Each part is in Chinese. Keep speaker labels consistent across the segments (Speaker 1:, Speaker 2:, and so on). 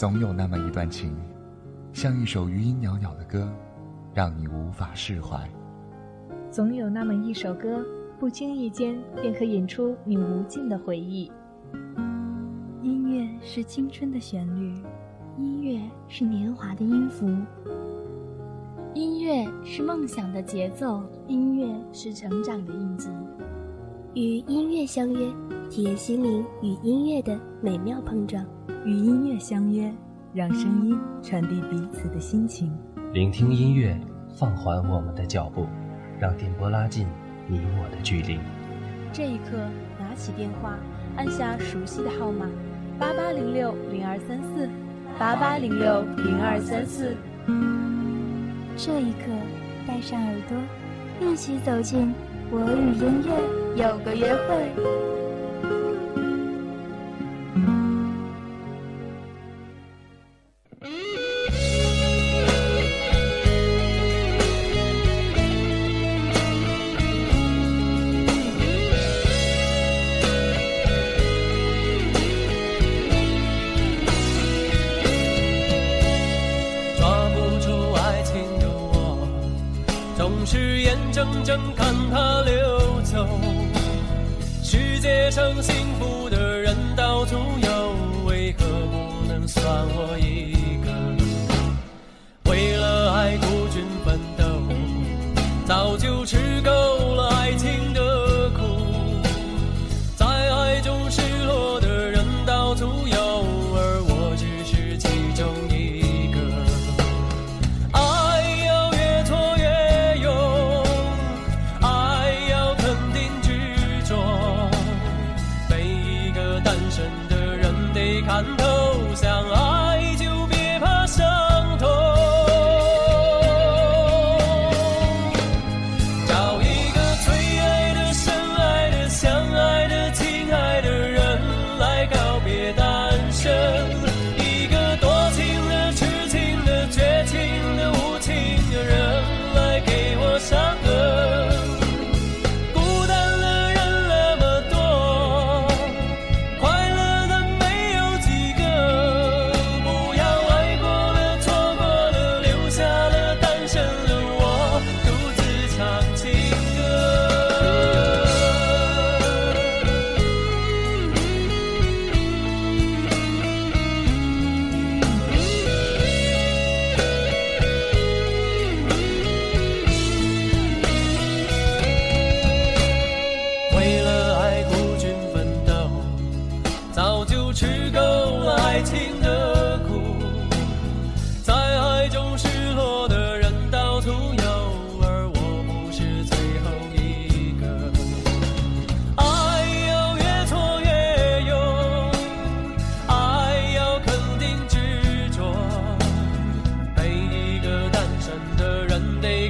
Speaker 1: 总有那么一段情，像一首余音袅袅的歌，让你无法释怀。
Speaker 2: 总有那么一首歌，不经意间便可引出你无尽的回忆。
Speaker 3: 音乐是青春的旋律，音乐是年华的音符，
Speaker 4: 音乐是梦想的节奏，
Speaker 3: 音乐是成长的印记。与音乐相约，体验心灵与音乐的美妙碰撞；
Speaker 5: 与音乐相约，让声音传递彼此的心情。
Speaker 6: 聆听音乐，放缓我们的脚步。让电波拉近你我的距离。
Speaker 2: 这一刻，拿起电话，按下熟悉的号码，八八零六零二三四，八八零六零二三四。
Speaker 3: 这一刻，戴上耳朵，一起走进我与音乐有个约会。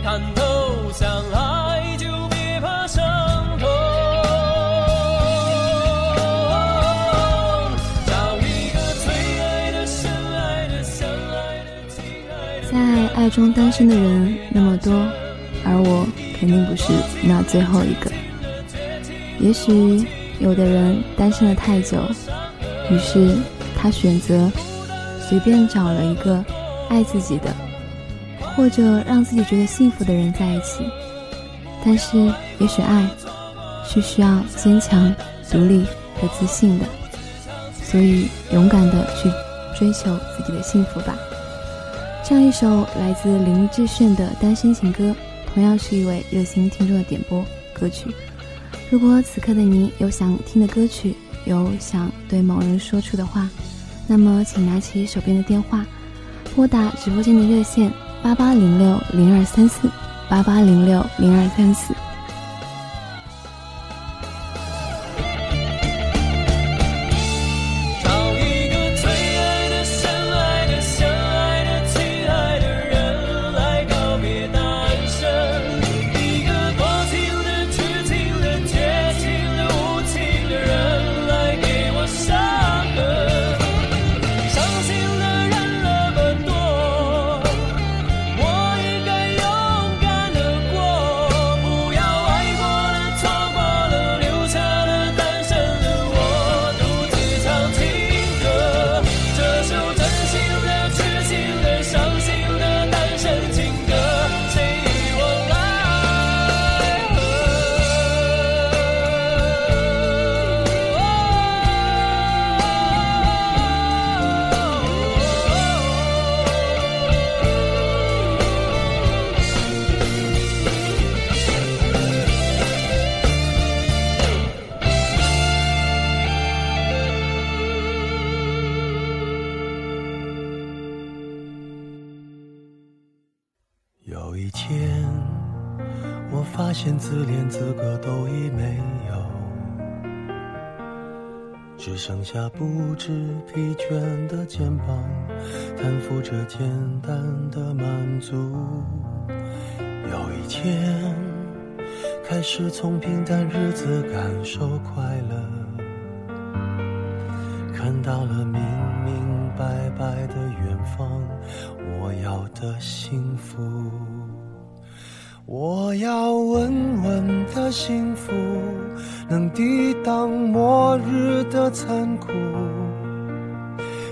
Speaker 3: 看透相爱就别怕伤痛，
Speaker 7: 在爱
Speaker 3: 中单身的人那么多，而我肯定不是那最后一个。也许有的人单身了太久，于是他选择随便找了一个爱自己的，或者让自己觉得幸福的人在一起。但是，也许爱是需要坚强、独立和自信的，所以勇敢的去追求自己的幸福吧。这样一首来自林志炫的单身情歌，同样是一位热心听众的点播歌曲。如果此刻的你有想听的歌曲，有想对某人说出的话，那么请拿起手边的电话，拨打直播间的热线八八零六零二三四八八零六零二三四。
Speaker 8: 不知疲倦的肩膀，担负着简单的满足。有一天，开始从平淡日子感受快乐，看到了明明白白的远方，我要的幸福。我要稳稳的幸福，能抵挡末日的残酷，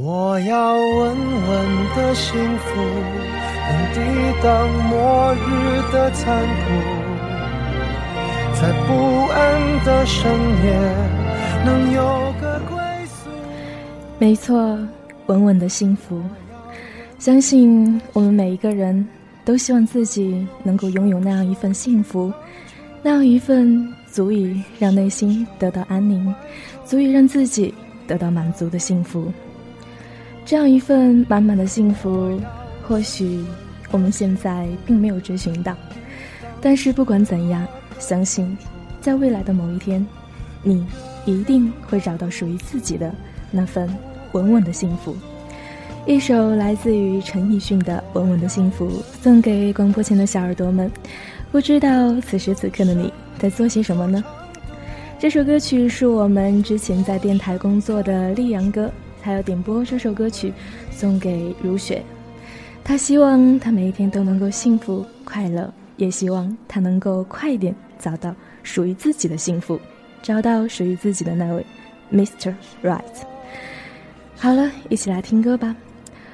Speaker 8: 我要稳稳的幸福，能抵挡末日的残酷，在不安的深夜能有个归宿。
Speaker 9: 没错，稳稳的幸福。相信我们每一个人都希望自己能够拥有那样一份幸福，那样一份足以让内心得到安宁，足以让自己得到满足的幸福。这样一份满满的幸福，或许我们现在并没有追寻到，但是不管怎样，相信在未来的某一天，你一定会找到属于自己的那份稳稳的幸福。一首来自于陈奕迅的《稳稳的幸福》，送给广播前的小耳朵们。不知道此时此刻的你在做些什么呢？这首歌曲是我们之前在电台工作的丽阳哥。他要点播这首歌曲，送给如雪。他希望他每一天都能够幸福快乐，也希望他能够快点找到属于自己的幸福，找到属于自己的那位 Mr. Right。好了，一起来听歌吧。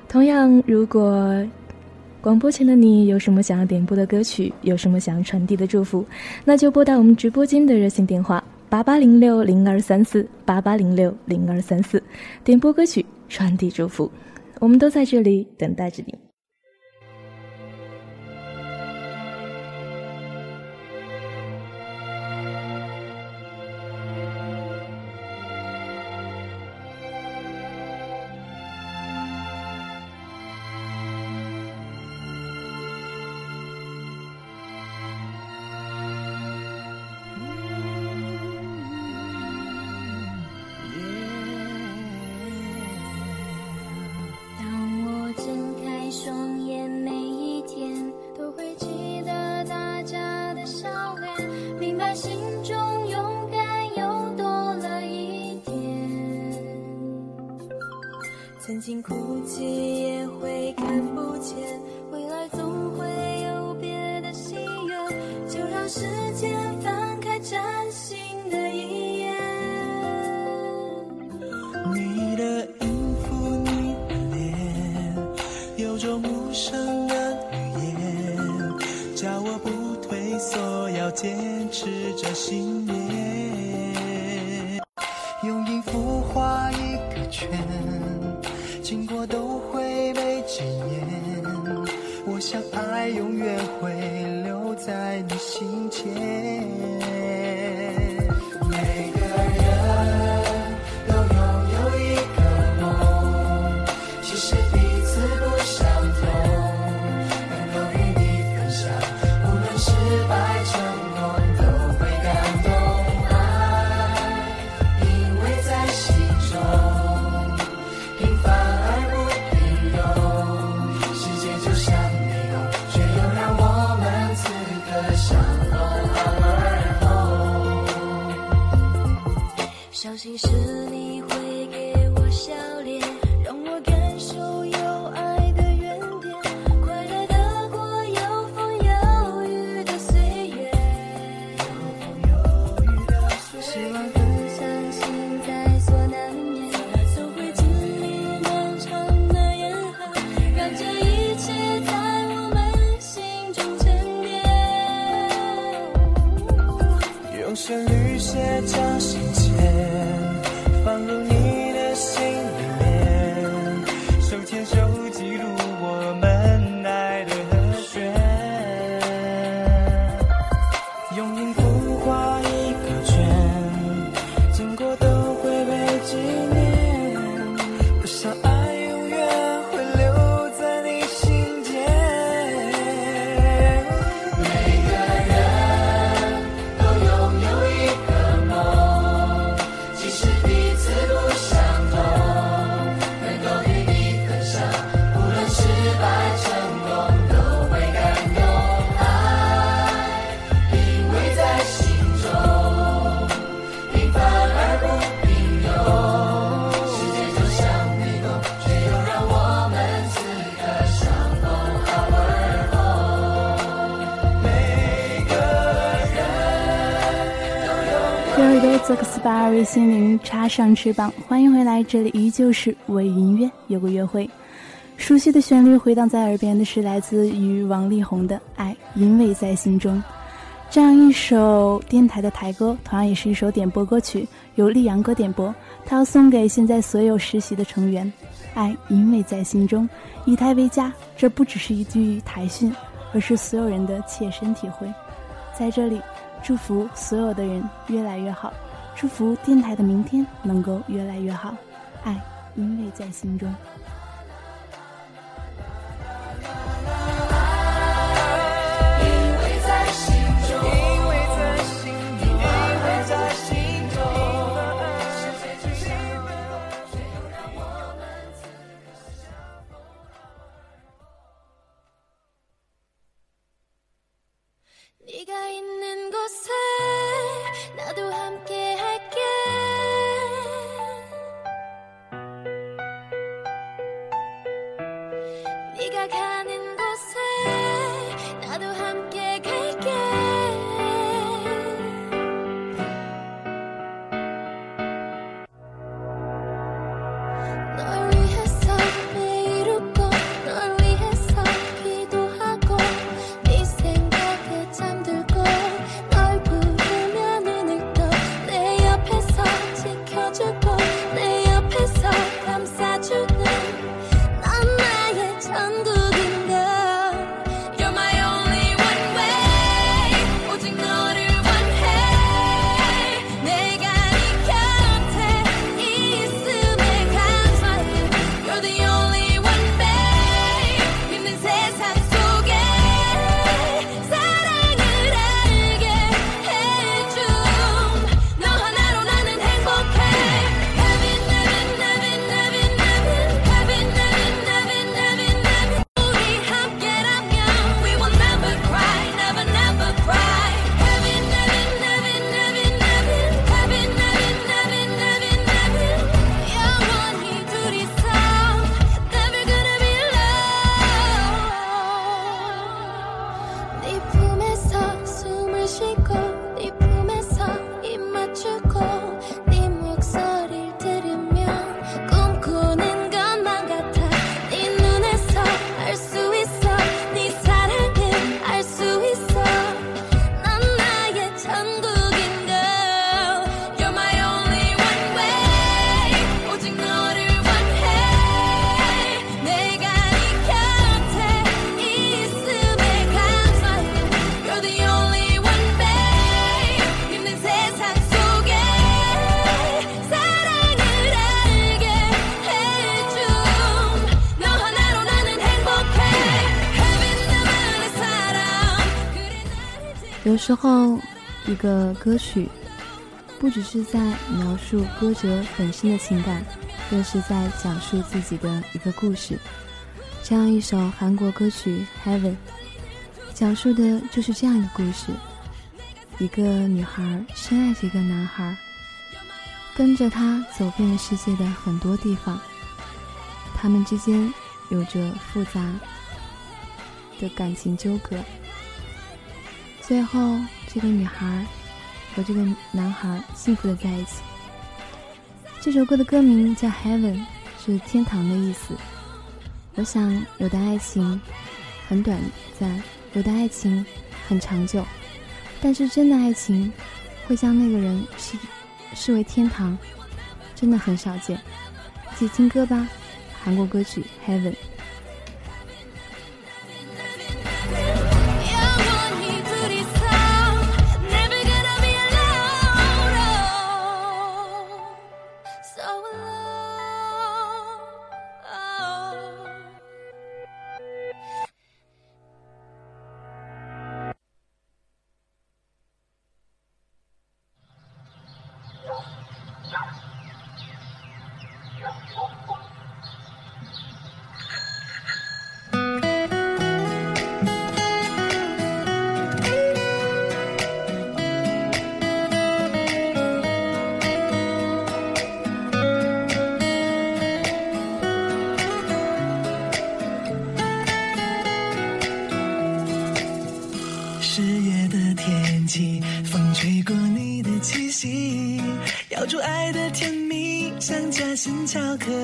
Speaker 9: 同样，如果广播前的你有什么想要点播的歌曲，有什么想要传递的祝福，那就拨打我们直播间的热线电话。八八零六零二三四，八八零六零二三四，点播歌曲，传递祝福，我们都在这里等待着你。
Speaker 8: 你的音符，你的脸，有种无声
Speaker 10: 插上翅膀欢迎回来这里依旧是魏音乐有个约会熟悉的旋律回荡在耳边的是来自于王力宏的爱因为在心中这样一首电台的台歌同样也是一首点播歌曲由力阳哥点播他要送给现在所有实习的成员爱因为在心中以台为家这不只是一句台训而是所有人的切身体会在这里祝福所有的人越来越好祝福电台的明天能够越来越好爱因为在心中。
Speaker 7: 之后一个歌曲不只是在描述歌者本身的情感更是在讲述自己的一个故事。这样一首韩国歌曲 heaven 讲述的就是这样一个故事一个女孩深爱着一个男孩跟着他走遍了世界的很多地方他们之间有着复杂的感情纠葛。最后这个女孩和这个男孩幸福的在一起。这首歌的歌名叫 heaven 是天堂的意思。我想有的爱情很短暂有的爱情很长久但是真的爱情会将那个人视视为天堂真的很少见。一起听歌吧韩国歌曲 heaven
Speaker 11: 心巧克力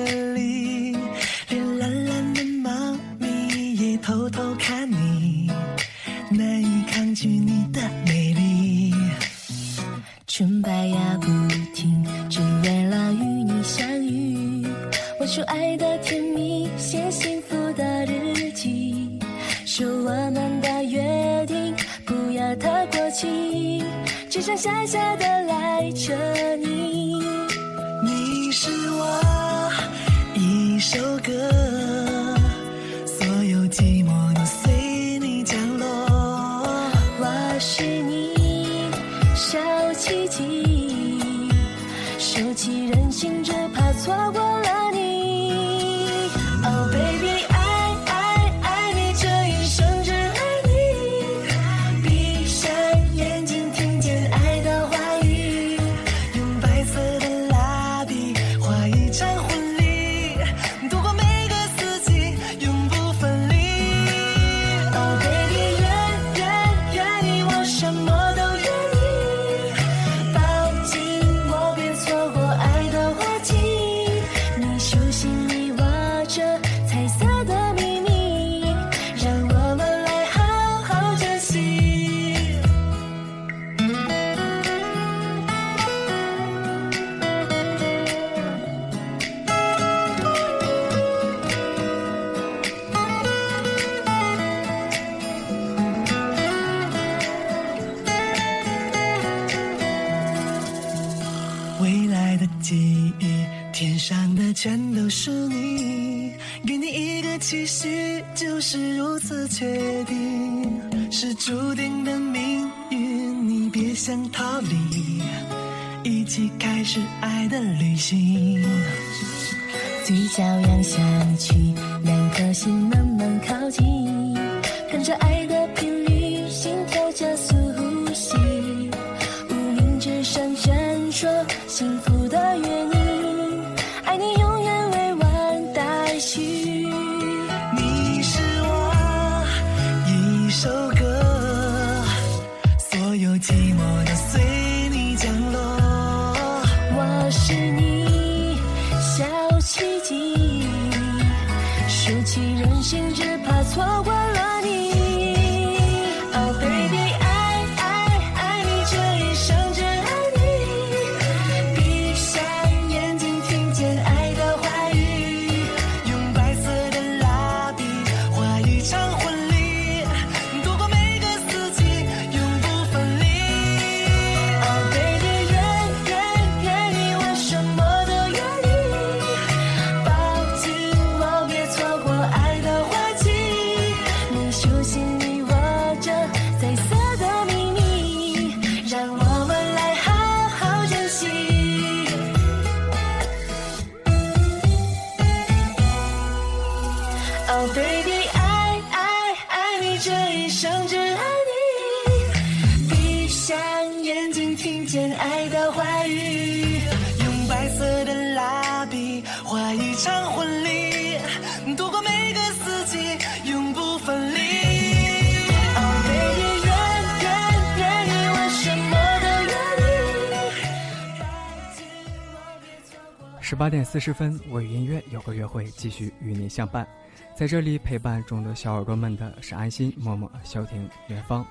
Speaker 12: 八点四十分，我与音乐有个约会，继续与你相伴。在这里陪伴众多小耳朵们的是安心、默默、萧婷、元芳。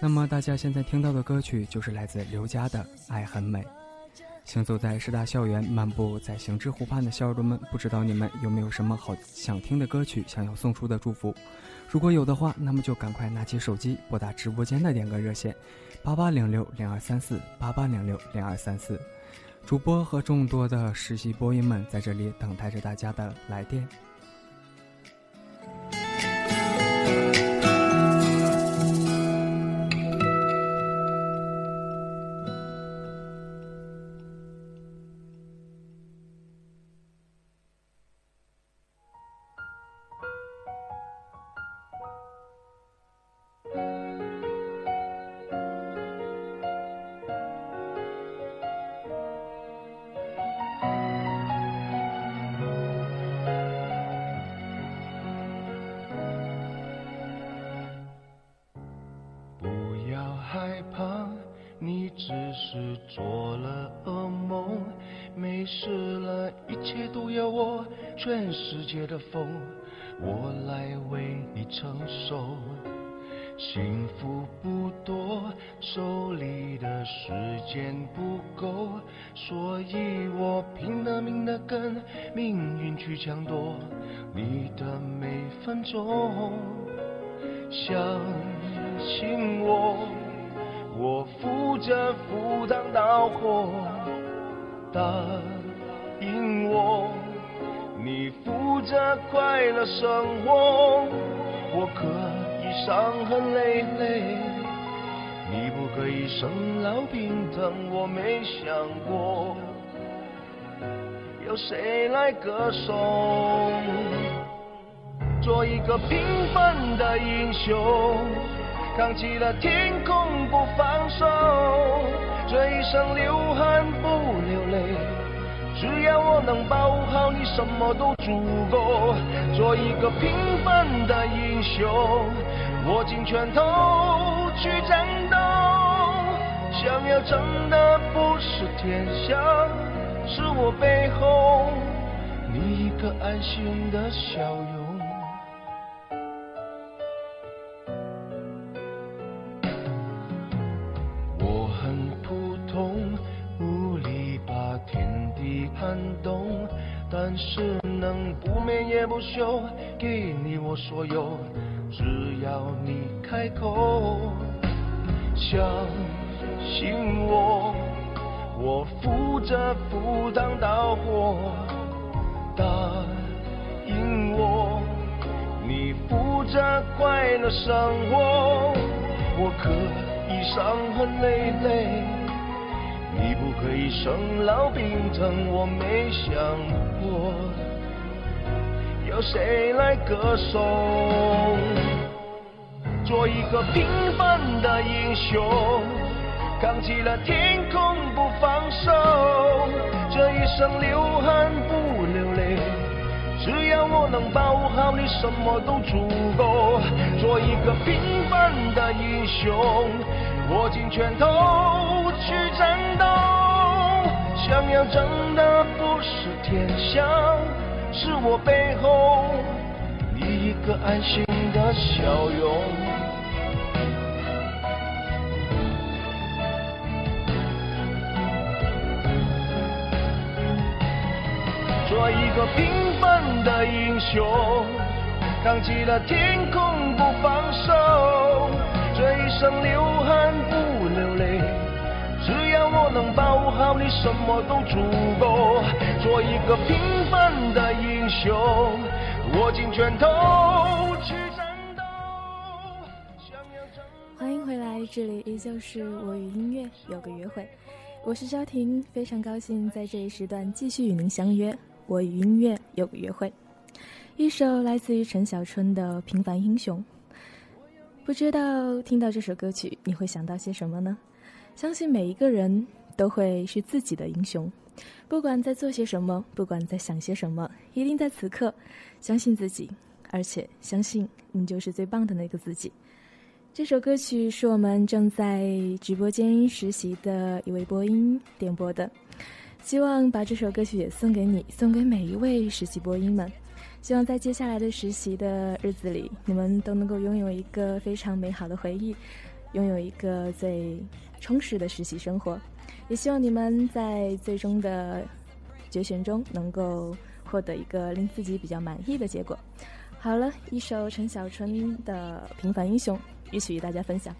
Speaker 12: 那么大家现在听到的歌曲就是来自刘佳的《爱很美》。行走在师大校园，漫步在行知湖畔的小耳朵们，不知道你们有没有什么好想听的歌曲，想要送出的祝福？如果有的话，那么就赶快拿起手机，拨打直播间的点歌热线：八八零六零二三四八八零六零二三四。主播和众多的实习播音们在这里等待着大家的来电。
Speaker 13: 每分钟。相信我，我负责赴汤蹈火，答应我。你负责快乐生活，我可以伤痕累累。你不可以生老病疼，我没想过有谁来歌颂。做一个平凡的英雄，扛起了天空不放手，这一生流汗不流泪。只要我能保护好你，什么都足够。做一个平凡的英雄，握紧拳头去战斗。想要争的不是天下，是我背后你一个安心的笑容。眠也不休，给你我所有，只要你开口，相信我，我负责赴汤蹈火，答应我，你负责快乐生活，我可以伤痕累累，你不可以生老病疼，我没想。过，有谁来歌颂？做一个平凡的英雄，扛起了天空不放手。这一生流汗不流泪，只要我能保护好你，什么都足够。做一个平凡的英雄，握紧拳头去战斗。想要争的不是天下，是我背后你一个安心的笑容。做一个平凡的英雄，扛起了天空不放手，这一生流汗不流泪。只要我能保护好你，什么都足够。做一个平凡的英雄，握紧拳头去战斗。
Speaker 9: 欢迎回来，这里依旧是我与音乐有个约会，我是萧婷，非常高兴在这一时段继续与您相约。我与音乐有个约会，一首来自于陈小春的《平凡英雄》。不知道听到这首歌曲，你会想到些什么呢？相信每一个人都会是自己的英雄，
Speaker 14: 不管在做些什么，不管在想些什么，一定在此刻相信自己，而且相信你就是最棒的那个自己。这首歌曲是我们正在直播间实习的一位播音点播的，希望把这首歌曲也送给你，送给每一位实习播音们。希望在接下来的实习的日子里，你们都能够拥有一个非常美好的回忆，拥有一个最充实的实习生活。也希望你们在最终的决选中能够获得一个令自己比较满意的结果。好了，一首陈小春的《平凡英雄》，一起与大家分享。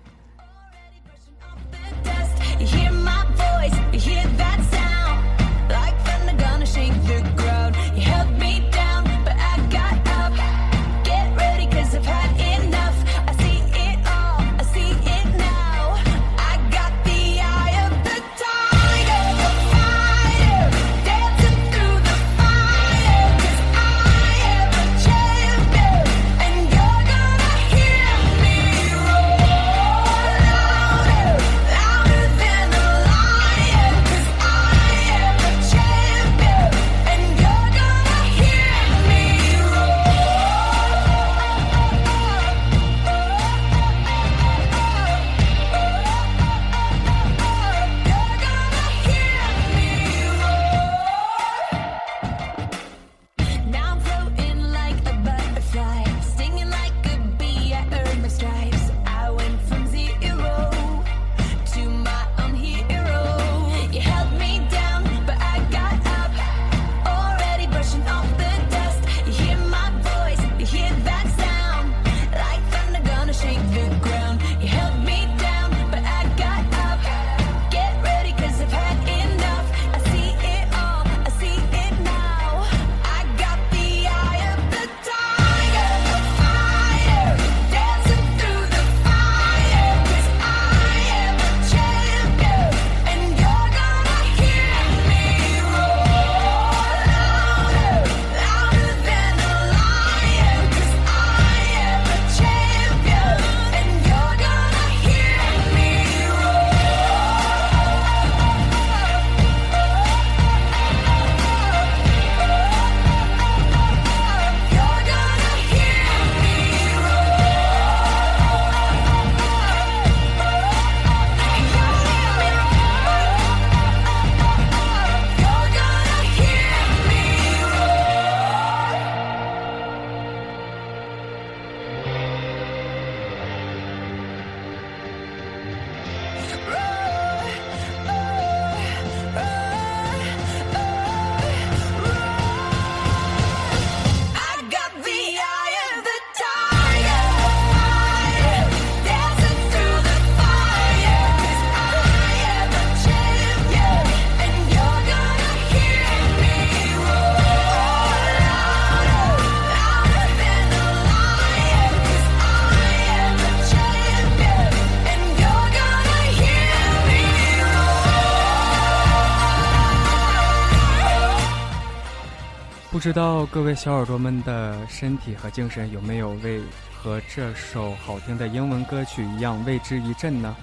Speaker 12: 知道各位小耳朵们的身体和精神有没有为和这首好听的英文歌曲一样为之一振呢？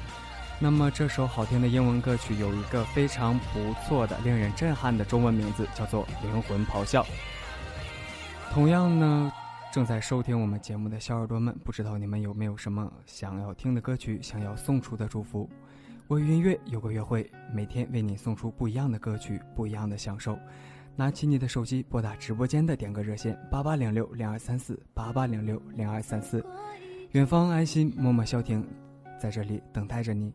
Speaker 12: 那么这首好听的英文歌曲有一个非常不错的、令人震撼的中文名字，叫做《灵魂咆哮》。同样呢，正在收听我们节目的小耳朵们，不知道你们有没有什么想要听的歌曲，想要送出的祝福？我与音乐有个约会，每天为你送出不一样的歌曲，不一样的享受。拿起你的手机，拨打直播间的点歌热线八八零六零二三四八八零六零二三四，远方安心，默默消停，在这里等待着你。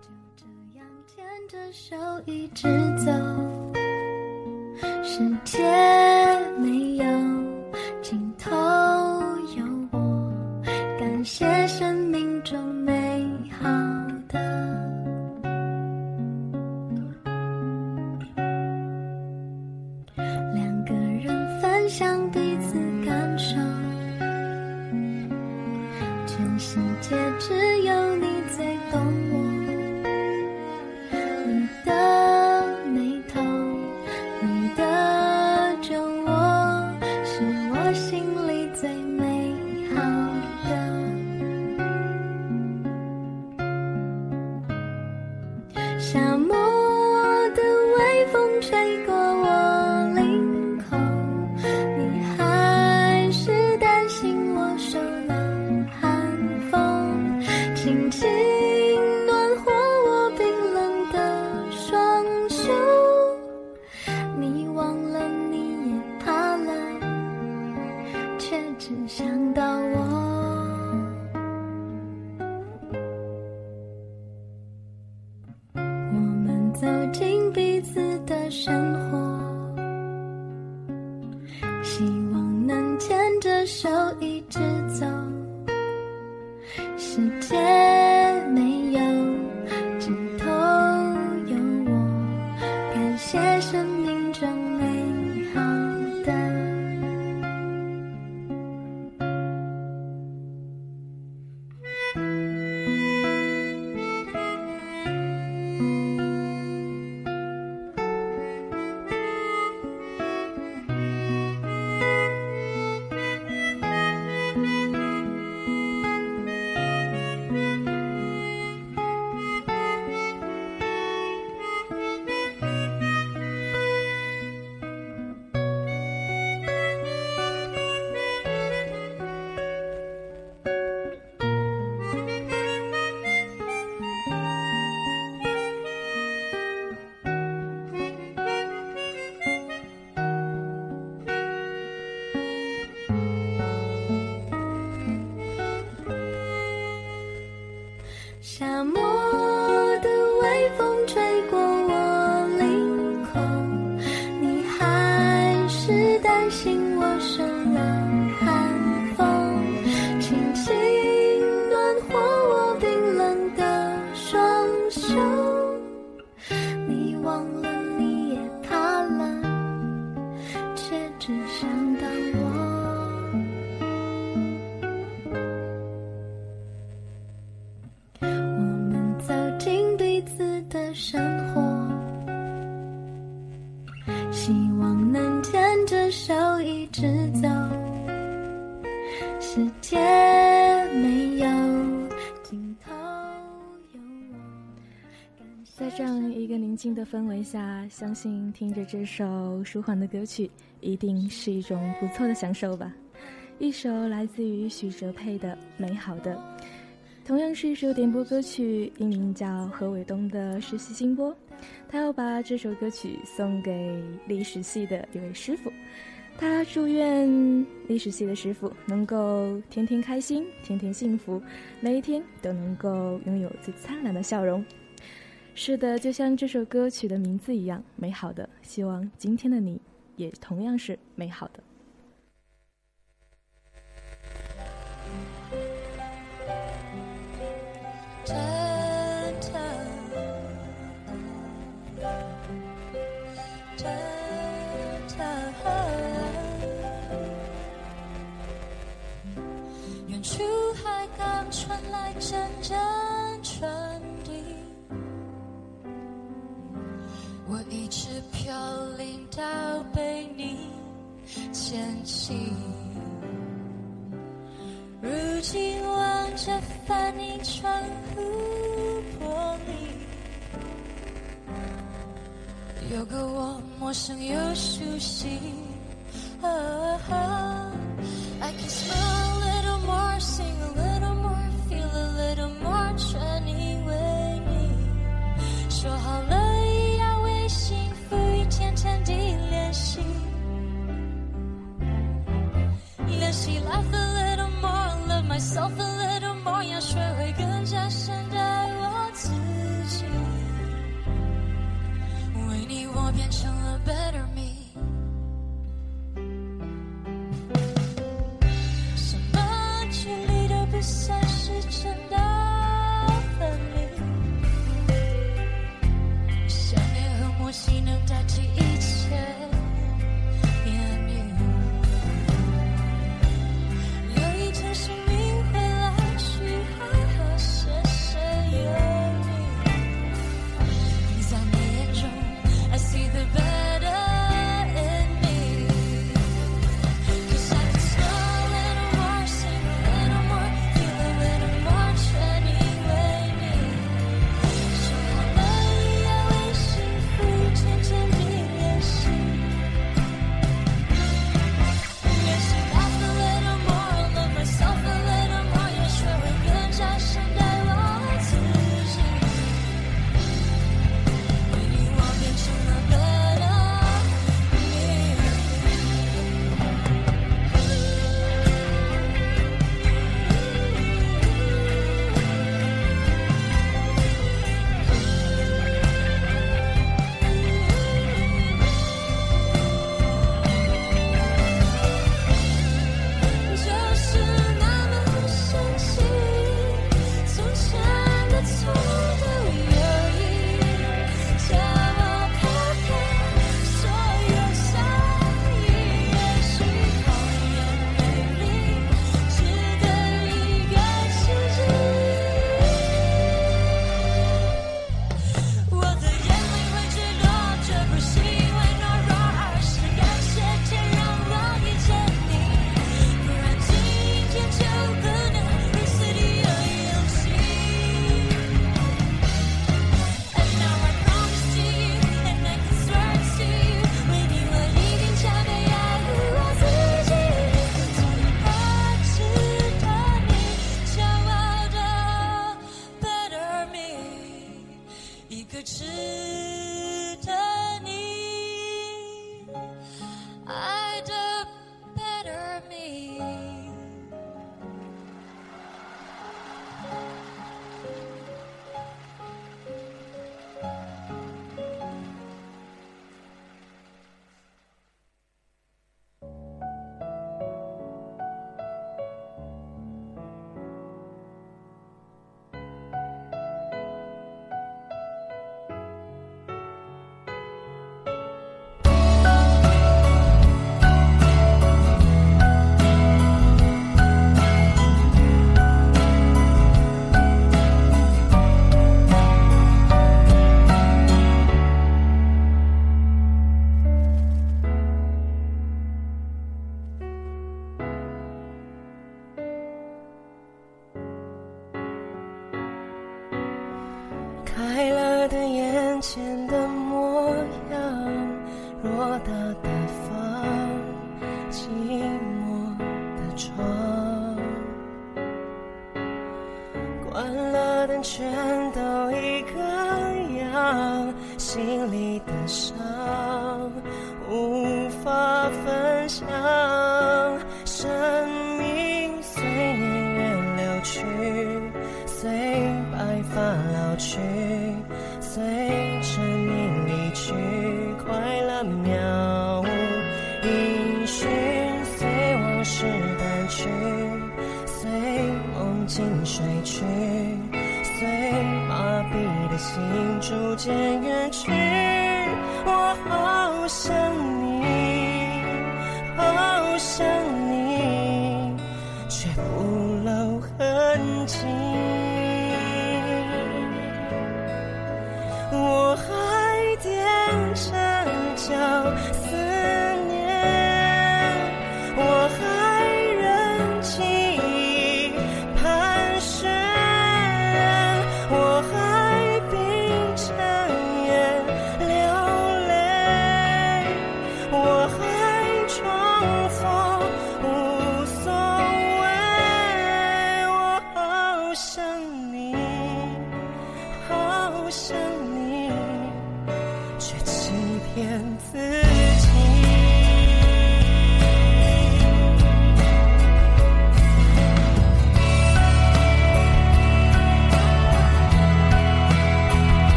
Speaker 11: 就这样牵着手一直走，世界没有尽头，有我，感谢生命中美好的。两
Speaker 15: 一
Speaker 9: 下，相信听着这首舒缓的歌曲，一定是一种不错的享受吧。一首来自于许哲佩的《美好的》，同样是一首点播歌曲，艺名叫何伟东的实习新播。他要把这首歌曲送给历史系的一位师傅，他祝愿历史系的师傅能够天天开心，天天幸福，每一天都能够拥有最灿烂的笑容。是的，就像这首歌曲的名字一样，美好的。希望今天的你也同样是美好的。
Speaker 15: 飘零到被你牵起。如今望着反映窗户玻璃，有个我陌生又熟悉。啊 I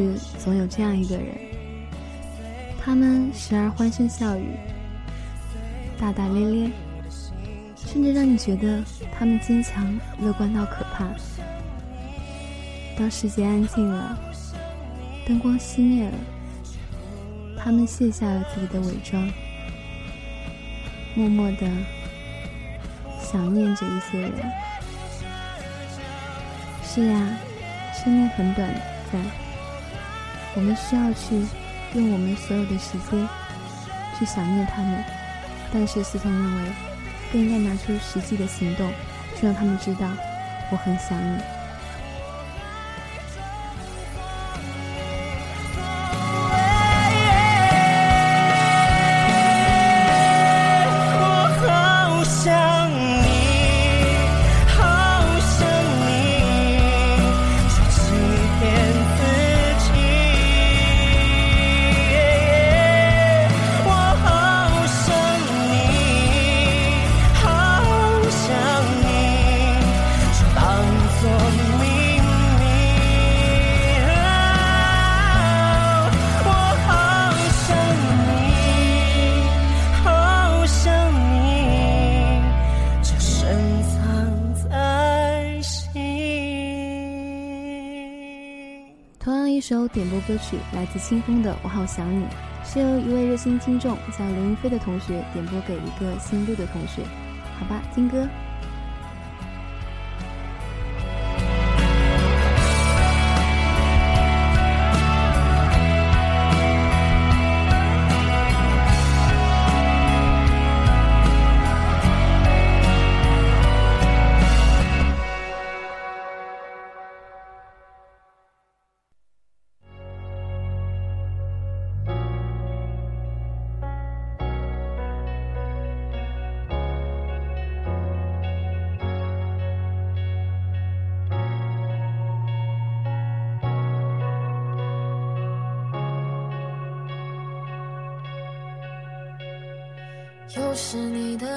Speaker 15: 是
Speaker 16: 总有这样一个人？他们时而欢声笑语，大大咧咧，甚至让你觉得他们坚强乐观到可怕。当世界安静了，灯光熄灭了，他们卸下了自己的伪装，默默的想念着一些人。是呀，生命很短暂，我们需要去用我们所有的时间去想念他们。但是思彤认为，更应该拿出实际的行动，去让他们知道我很想你。歌曲来自清风的《我好想你》，是由一位热心听众叫刘云飞的同学点播给一个姓陆的同学。好吧，听歌。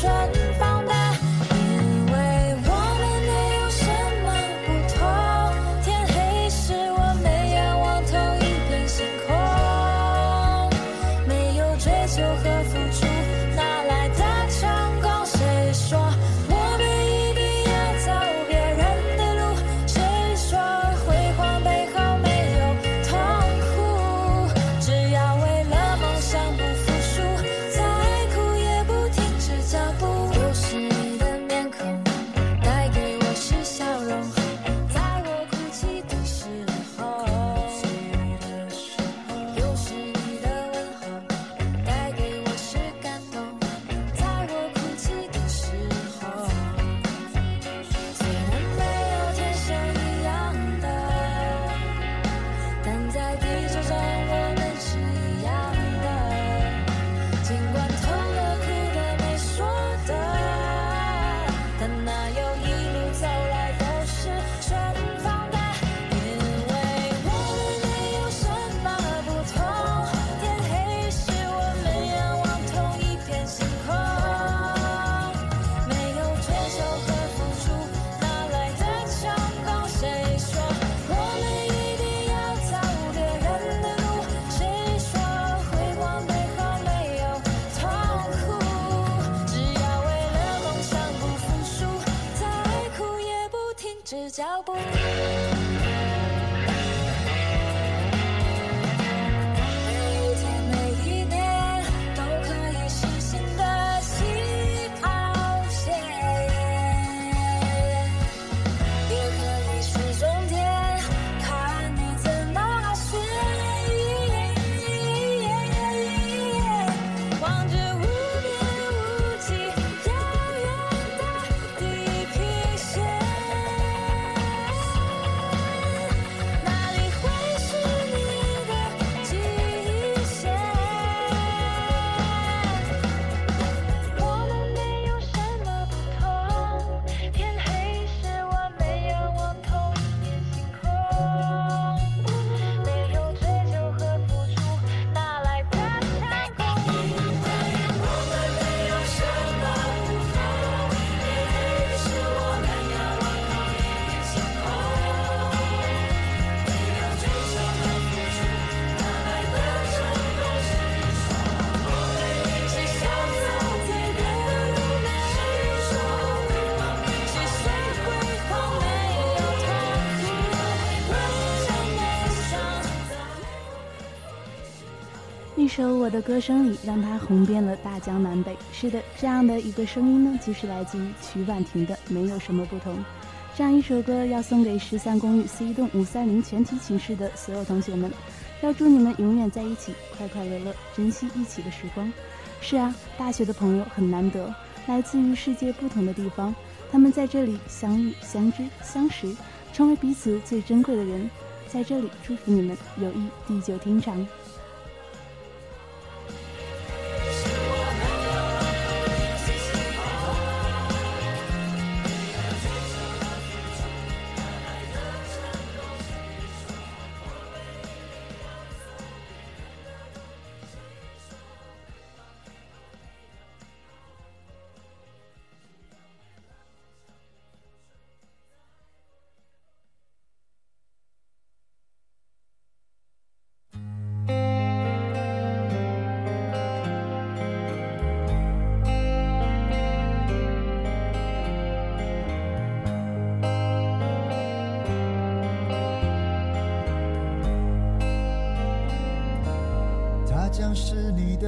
Speaker 14: 转我的
Speaker 10: 歌声》里，让它红遍了大江南北。是的，这样的一个声音呢，就是来自于曲婉婷的《没有什么不同》。这样一首歌要送给十三公寓 C 栋五三零全体寝室的所有同学们，要祝你们永远在一起，快快乐乐，珍惜一起的时光。是啊，大学的朋友很难得，来自于世界不同的地方，他们在这里相遇、相知、相识，成为彼此最珍贵的人。在这里祝福你们友谊地久天长。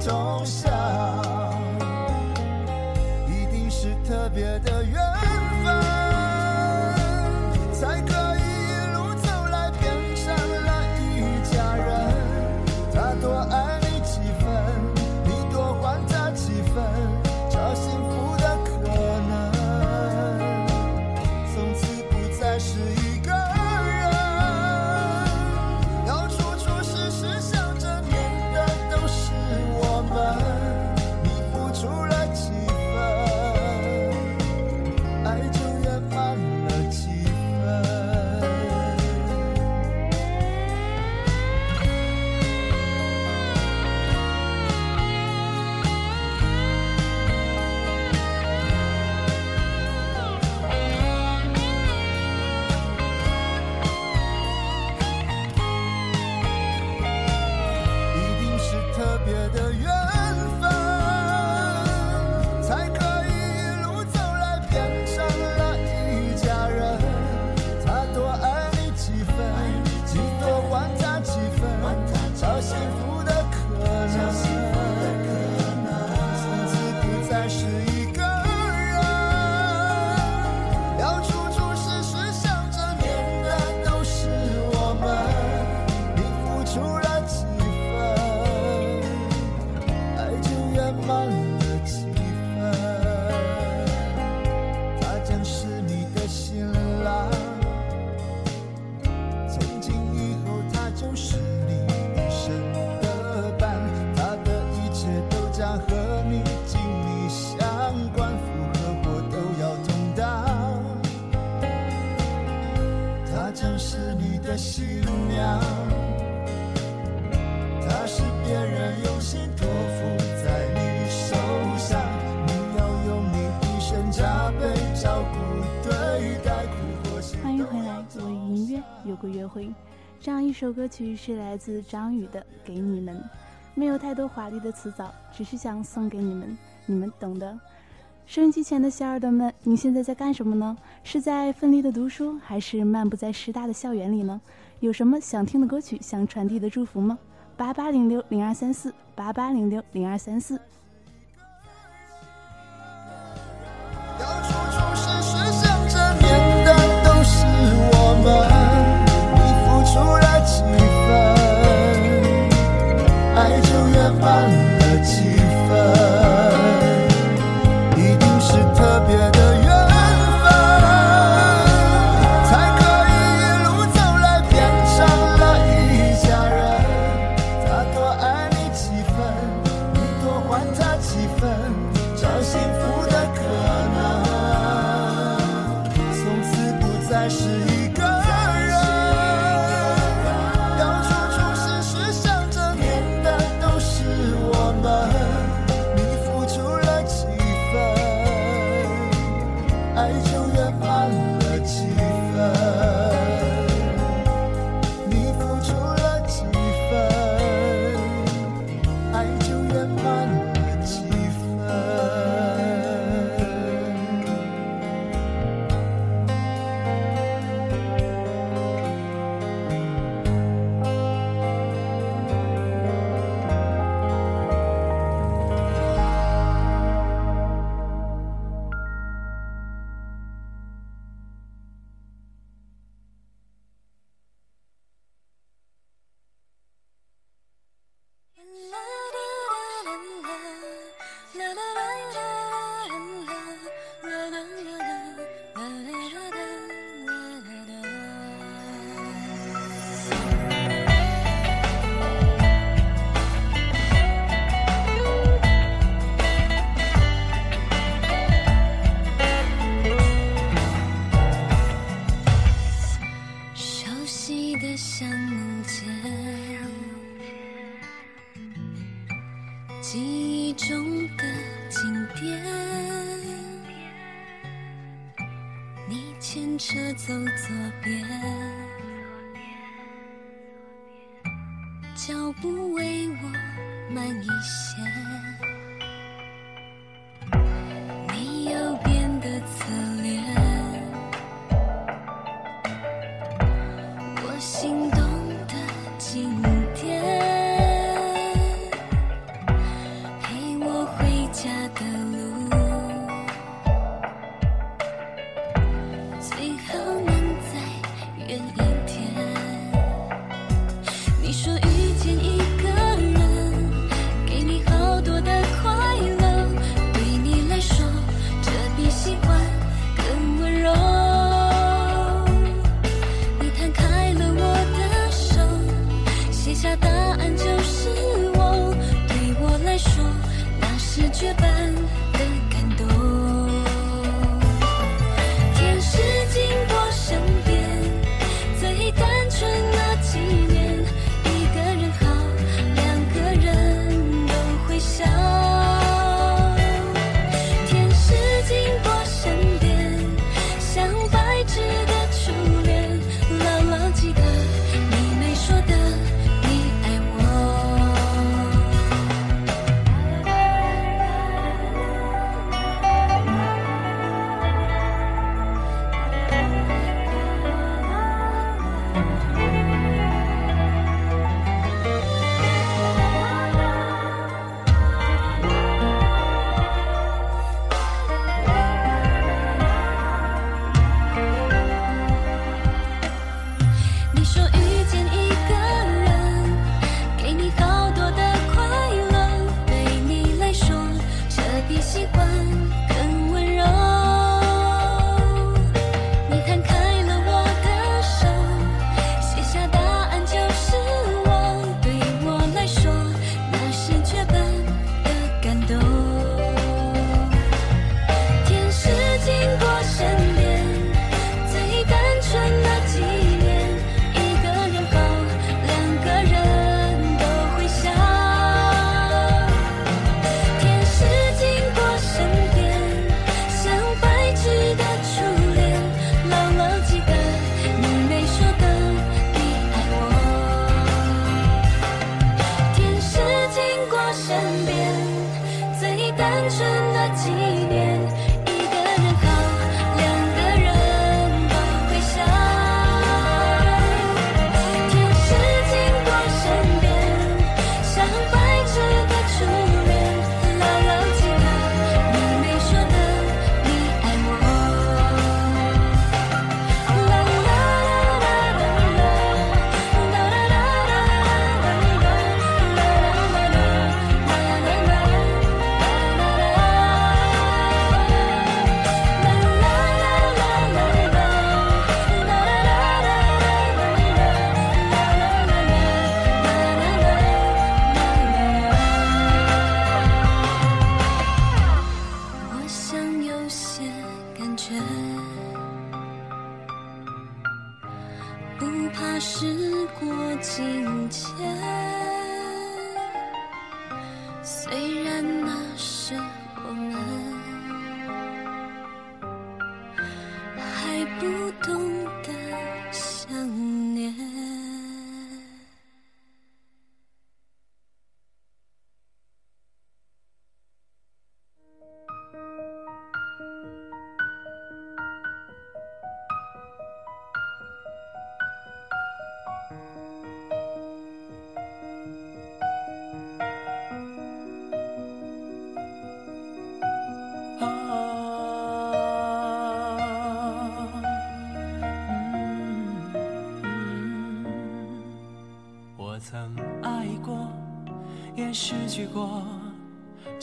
Speaker 17: don't 这首歌曲是来自张宇的给你们没有太多华丽的词藻只是想送给你们你们懂的。收音机前的小耳朵们你现在在干什么呢？是在奋力的读书还是漫步在师大的校园里呢？有什么想听的歌曲想传递的祝福吗？八八零六零二三四八八零六零二三四。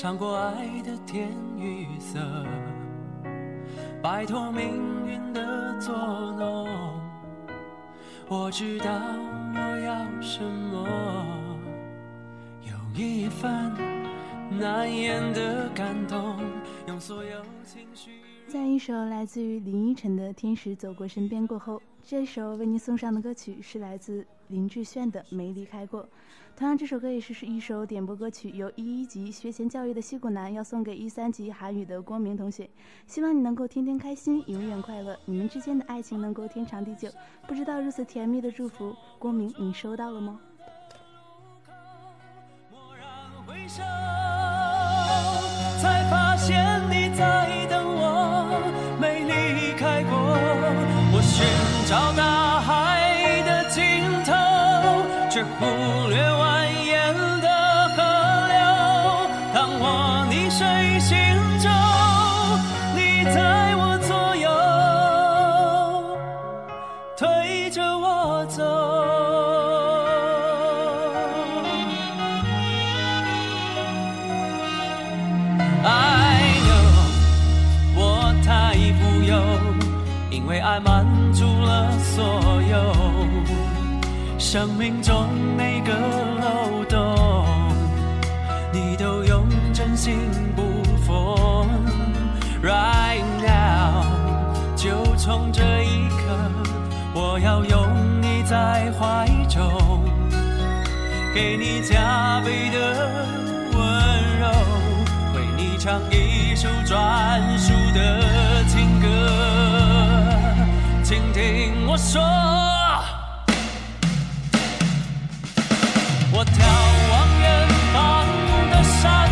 Speaker 3: 尝过爱的甜与涩，摆脱命运的捉弄。我知道我要什么，有一份难言的感动，用所有情绪。
Speaker 10: 在一首来自于林依晨的《天使走过身边》过后，这首为您送上的歌曲是来自林志炫的《没离开过》。同样，这首歌也是是一首点播歌曲，由一一级学前教育的西谷男要送给一三级韩语的郭明同学，希望你能够天天开心，永远快乐，你们之间的爱情能够天长地久。不知道如此甜蜜的祝福，郭明你收到了吗？
Speaker 3: 蓦然回首，才发现你在等我，没离开过，我寻找那。生命中每个漏洞，你都用真心捕风。right now，就从这一刻，我要拥你在怀中，给你加倍的温柔，为你唱一首专属的情歌，请听我说。眺望远方的山。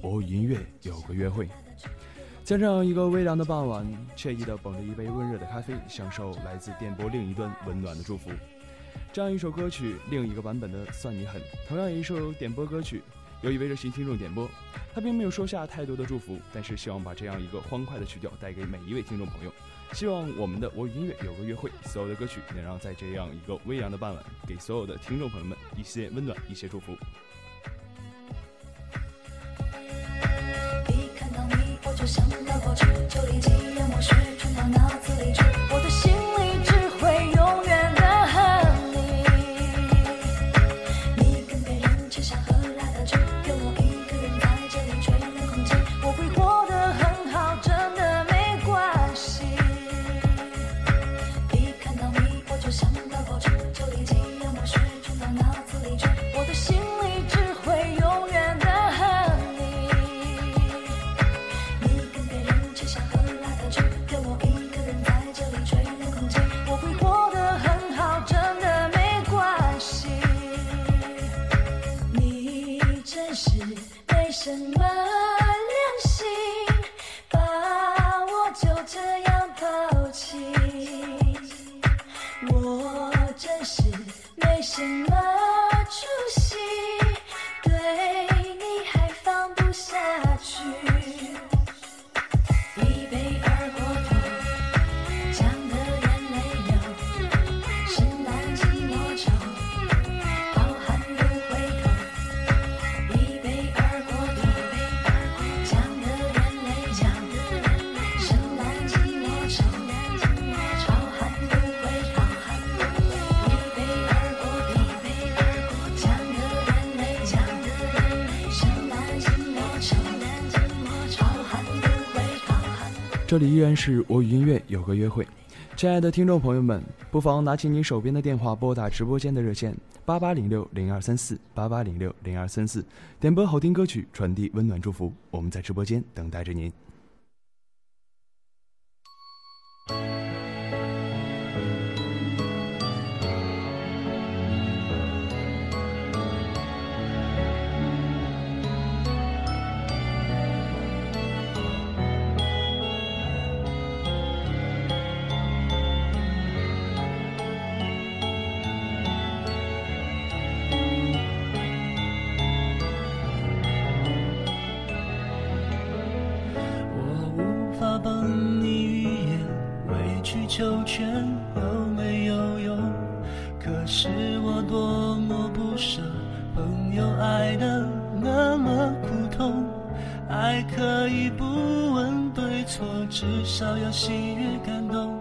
Speaker 3: 我
Speaker 18: 与音乐有个约会。在这样一个微凉的傍晚，惬意地捧着一杯温热的咖啡，享受来自电波另一端温暖的祝福。这样一首歌曲，另一个版本的《算你狠》，同样一首点播歌曲，由一位热心听众点播。他并没有说下太多的祝福，但是希望把这样一个欢快的曲调带给每一位听众朋友。希望我们的我与音乐有个约会，所有的歌曲能让在这样一个微凉的傍晚，给所有的听众朋友们一些温暖，一些祝福。
Speaker 11: 想到过去，就立即让我血冲到脑子里去，这里
Speaker 18: 依然是我与音乐有个约会，亲爱的听众朋友们，不妨拿起你手边的电话，拨打直播间的热线八八零六零二三四八八零六零二三四，点播好听歌曲，传递温暖祝福。我们在直播间等待着您。
Speaker 19: 求全有没有用？可是我多么不舍，朋友爱的那么苦痛。爱可以不问对错，至少要喜悦感动。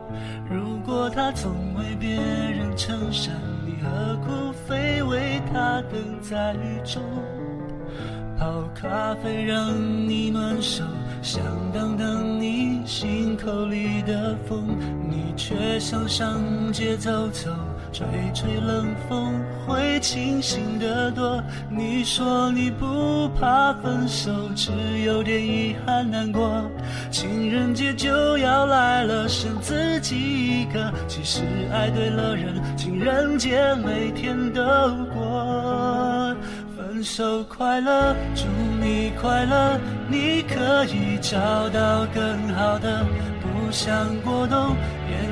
Speaker 19: 如果他总为别人撑伞，你何苦非为他等在雨中？泡咖啡让你暖手，想挡想上街走走，吹吹冷风会清醒得多。你说你不怕分手，只有点遗憾难过。情人节就要来了，剩自己一个。其实爱对了人，情人节每天都过。分手快乐，祝你快乐，你可以找到更好的。不想过冬，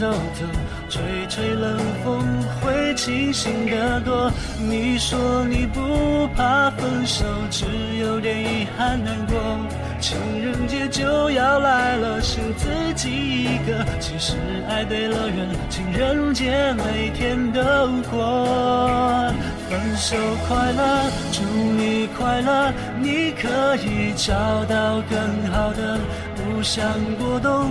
Speaker 19: 走走，吹吹冷风会清醒得多。你说你不怕分手，只有点遗憾难过。情人节就要来了，剩自己一个。其实爱对了人，情人节每天都过。分手快乐，祝你快乐，你可以找到更好的。不想过冬，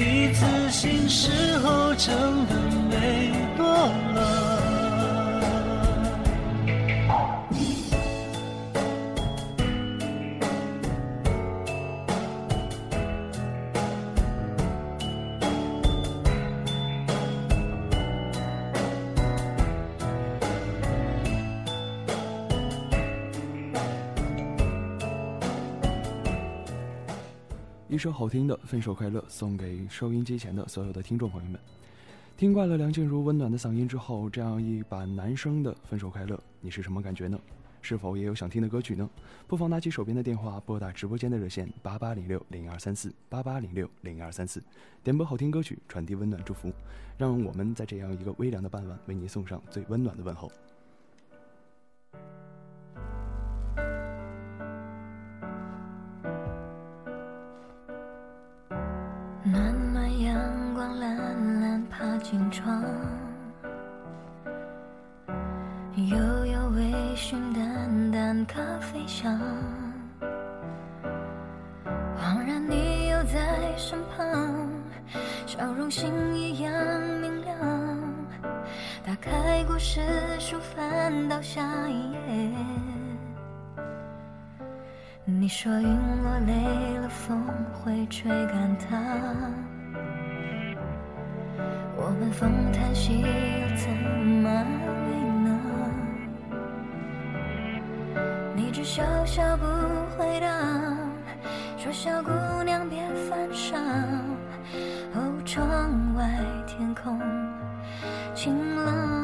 Speaker 19: 你自信时候真的没多了。
Speaker 18: 首好听的《分手快乐》送给收音机前的所有的听众朋友们。听惯了梁静茹温暖的嗓音之后，这样一版男生的《分手快乐》，你是什么感觉呢？是否也有想听的歌曲呢？不妨拿起手边的电话，拨打直播间的热线八八零六零二三四八八零六零二三四，点播好听歌曲，传递温暖祝福，让我们在这样一个微凉的傍晚，为您送上最温暖的问候。
Speaker 11: 懒爬进床，悠悠微醺，淡淡咖啡香。恍然你又在身旁，笑容星一样明亮。打开故事书，翻到下一页。你说云落累了，风会吹干它。我们风叹息，又怎么安慰呢？你只笑笑不回答，说小姑娘别犯傻。哦，窗外天空晴朗，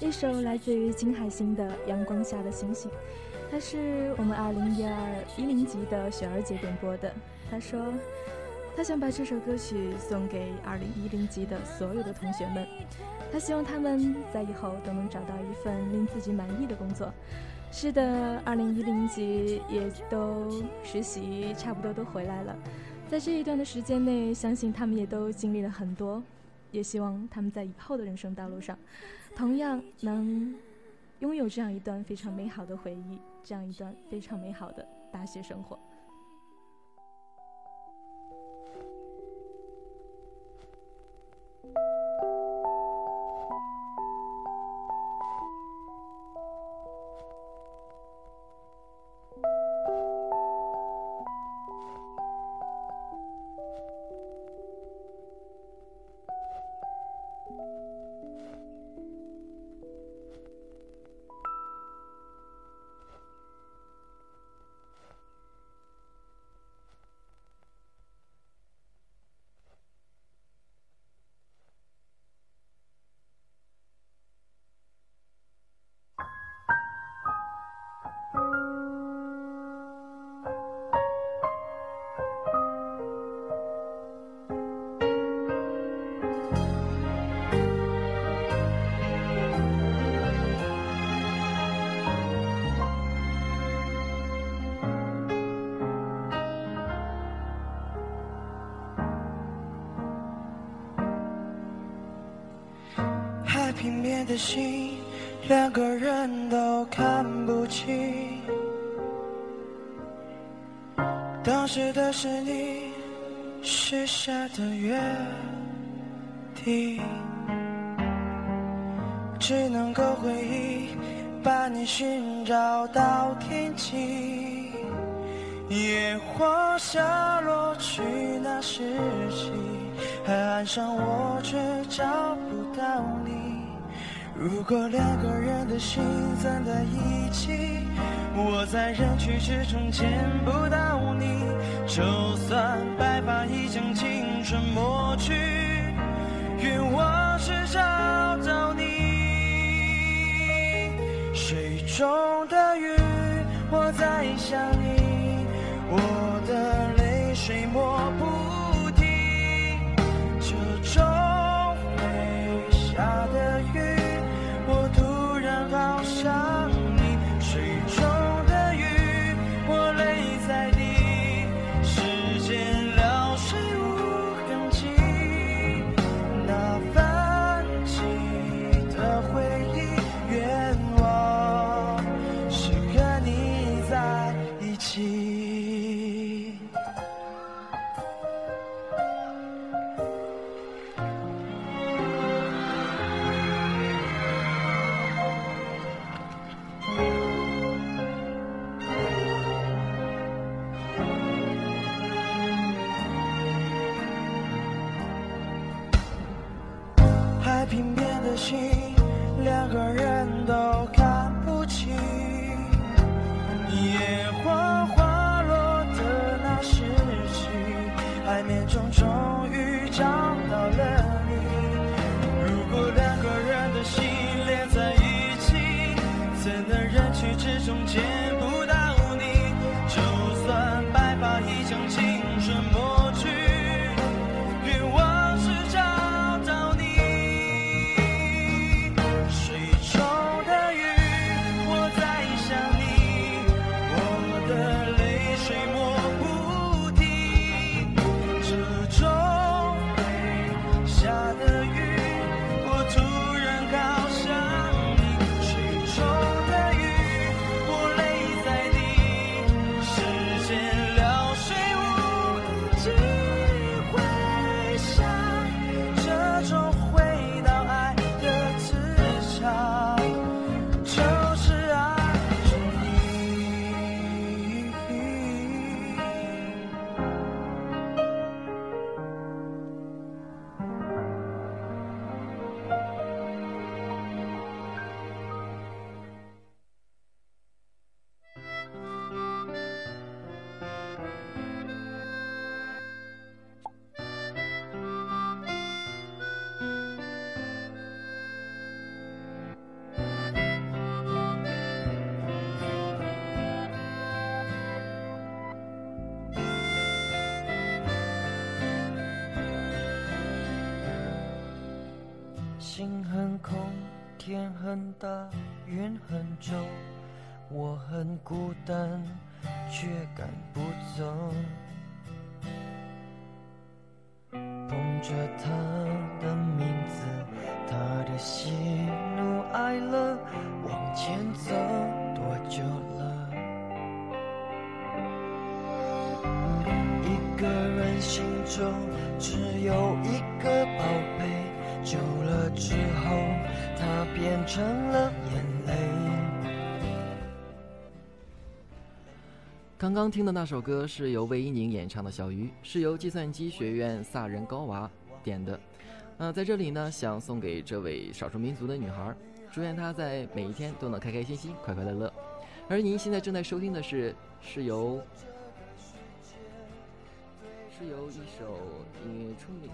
Speaker 11: 一
Speaker 9: 首来自于金海心的《阳光下的星星》，它是我们二零一二一零级的雪儿姐点播的。她说，她想把这首歌曲送给二零一零级的所有的同学们，她希望他们在以后都能找到一份令自己满意的工作。是的，二零一零级也都实习差不多都回来了。在这一段的时间内，相信他们也都经历了很多，也希望他们在以后的人生道路上，同样能拥有这样一段非常美好的回忆，这样一段非常美好的大学生活。
Speaker 20: 心，两个人都看不清。当时的是你许下的约定，只能够回忆，把你寻找到天际。野花下落去那时起，海岸上我却找不到你。如果两个人的心站在一起，我在人群之中见不到你。就算白发已将青春抹去，愿我是找到你。水中的鱼，我在想你。我的泪水抹不
Speaker 21: 天很大，云很重，我很孤单，却赶不走。捧着他的名字，他的喜怒哀乐，往前走多久了？一个人心中只有一个宝成了眼泪。
Speaker 16: 刚刚听的那首歌是由魏一宁演唱的《小鱼》，是由计算机学院萨仁高娃点的。那在这里呢，想送给这位少数民族的女孩，祝愿她在每一天都能开开心心、快快乐乐。而您现在正在收听的是，是由是由一首音乐处理。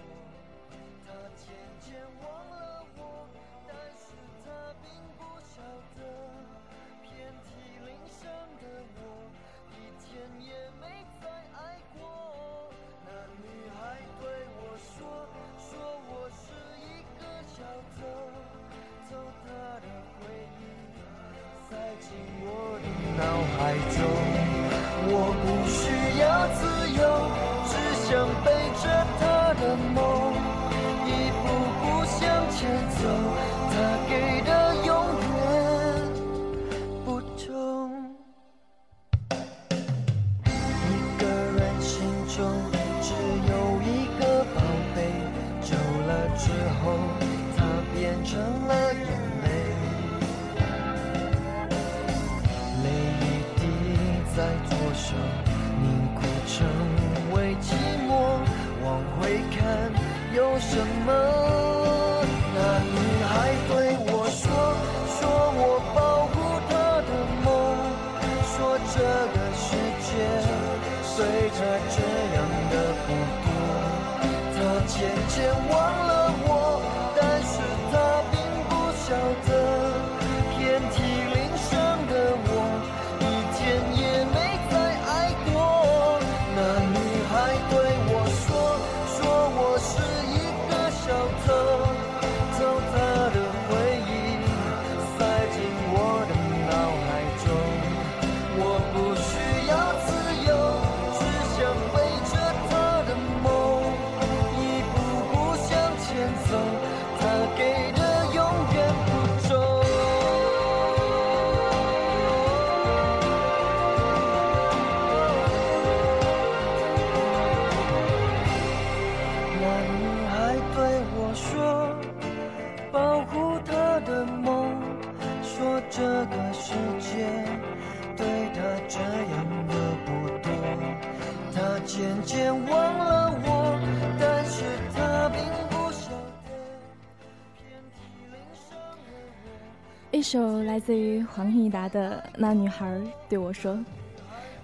Speaker 9: 首来自于黄义达的《那女孩对我说》，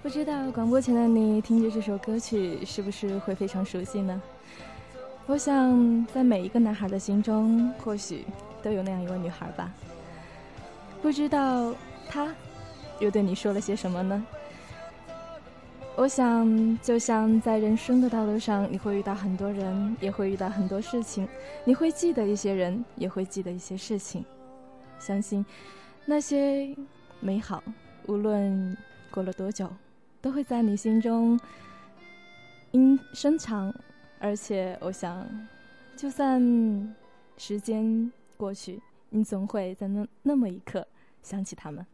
Speaker 9: 不知道广播前的你听着这首歌曲是不是会非常熟悉呢？我想，在每一个男孩的心中，或许都有那样一位女孩吧。不知道她又对你说了些什么呢？我想，就像在人生的道路上，你会遇到很多人，也会遇到很多事情，你会记得一些人，也会记得一些事情。相信那些美好，无论过了多久，都会在你心中因深藏。而且，我想，就算时间过去，你总会在那那么一刻想起他们。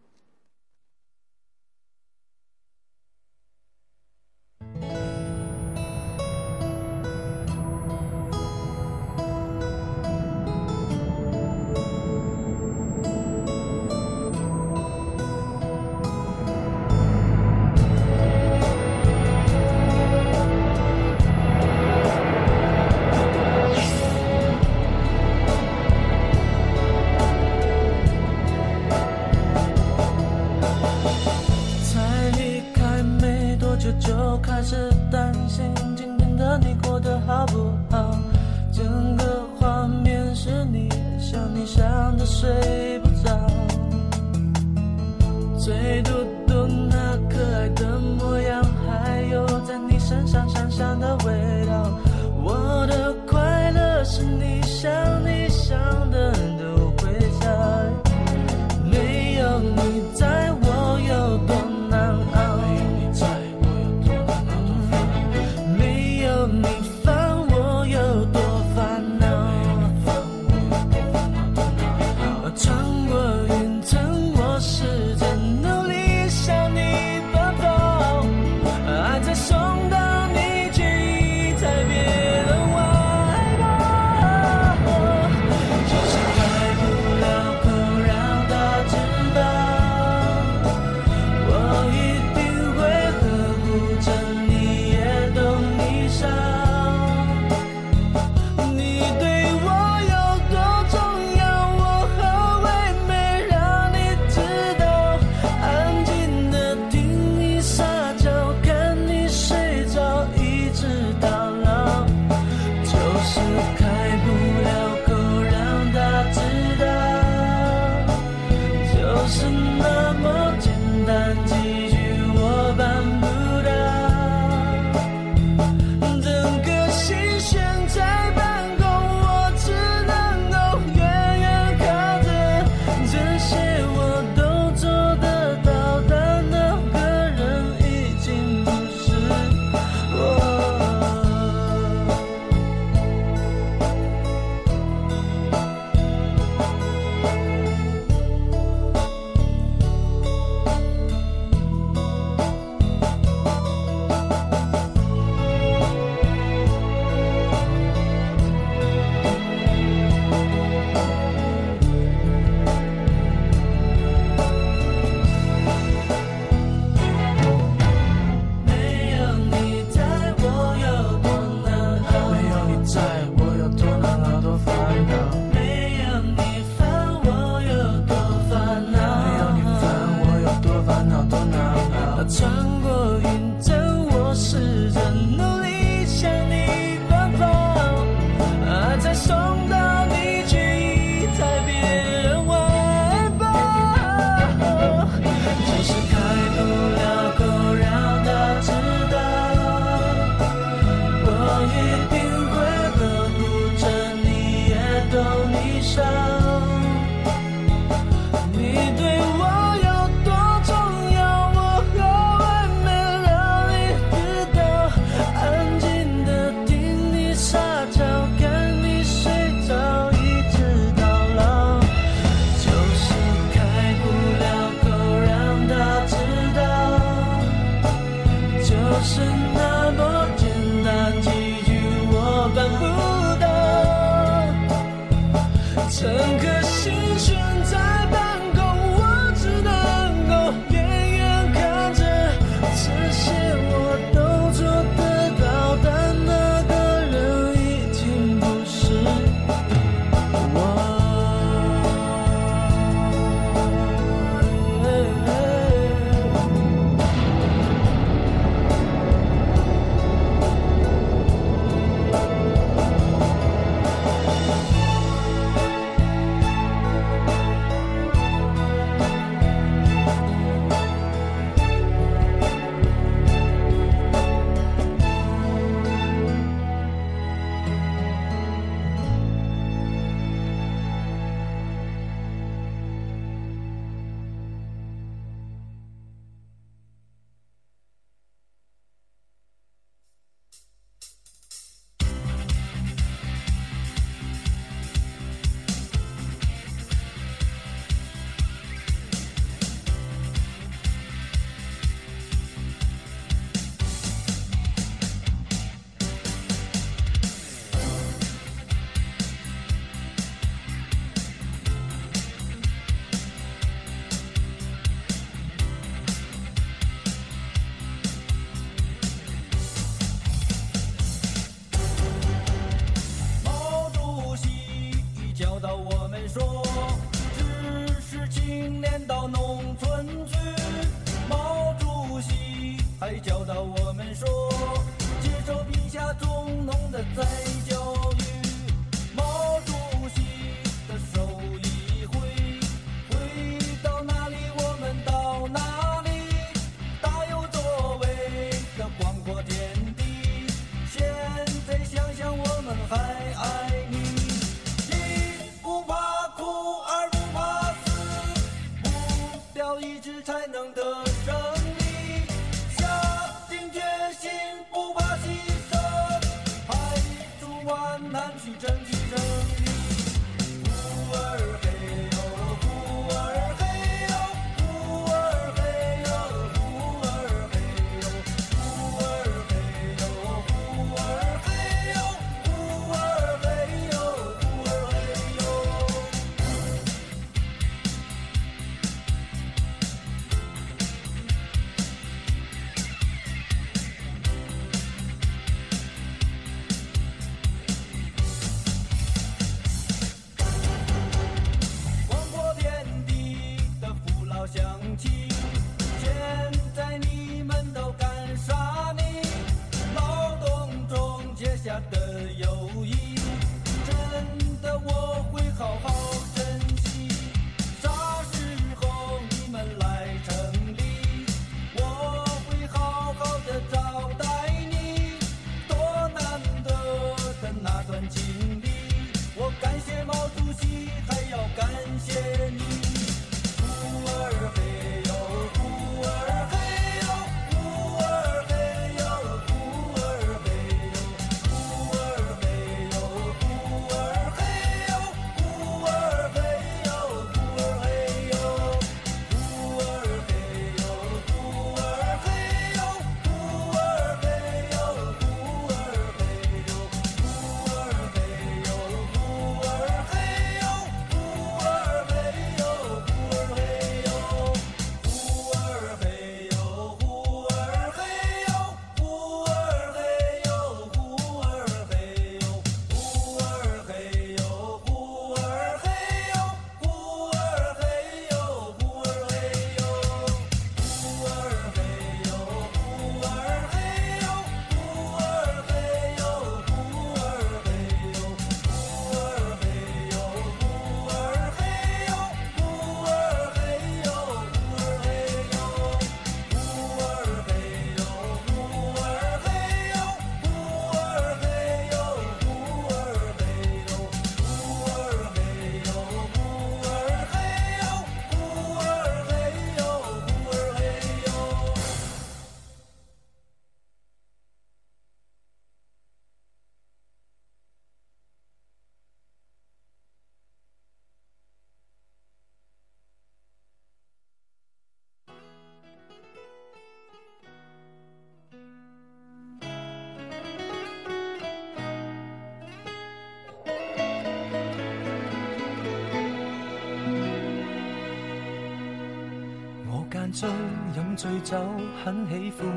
Speaker 3: 晚中饮醉酒，很喜欢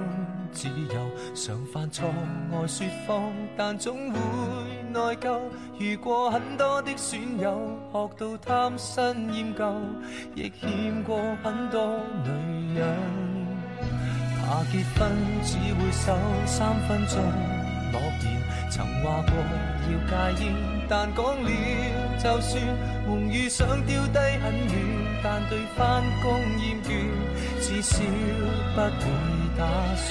Speaker 3: 自由，常犯错爱说谎，但总会内疚。遇过很多的损友，学到贪新厌旧，亦欠过很多女人。怕结婚只会守三分钟诺言，曾话过要戒烟，但讲了就算，梦遇想丢低很远。但对翻工厌倦，至少不会打算。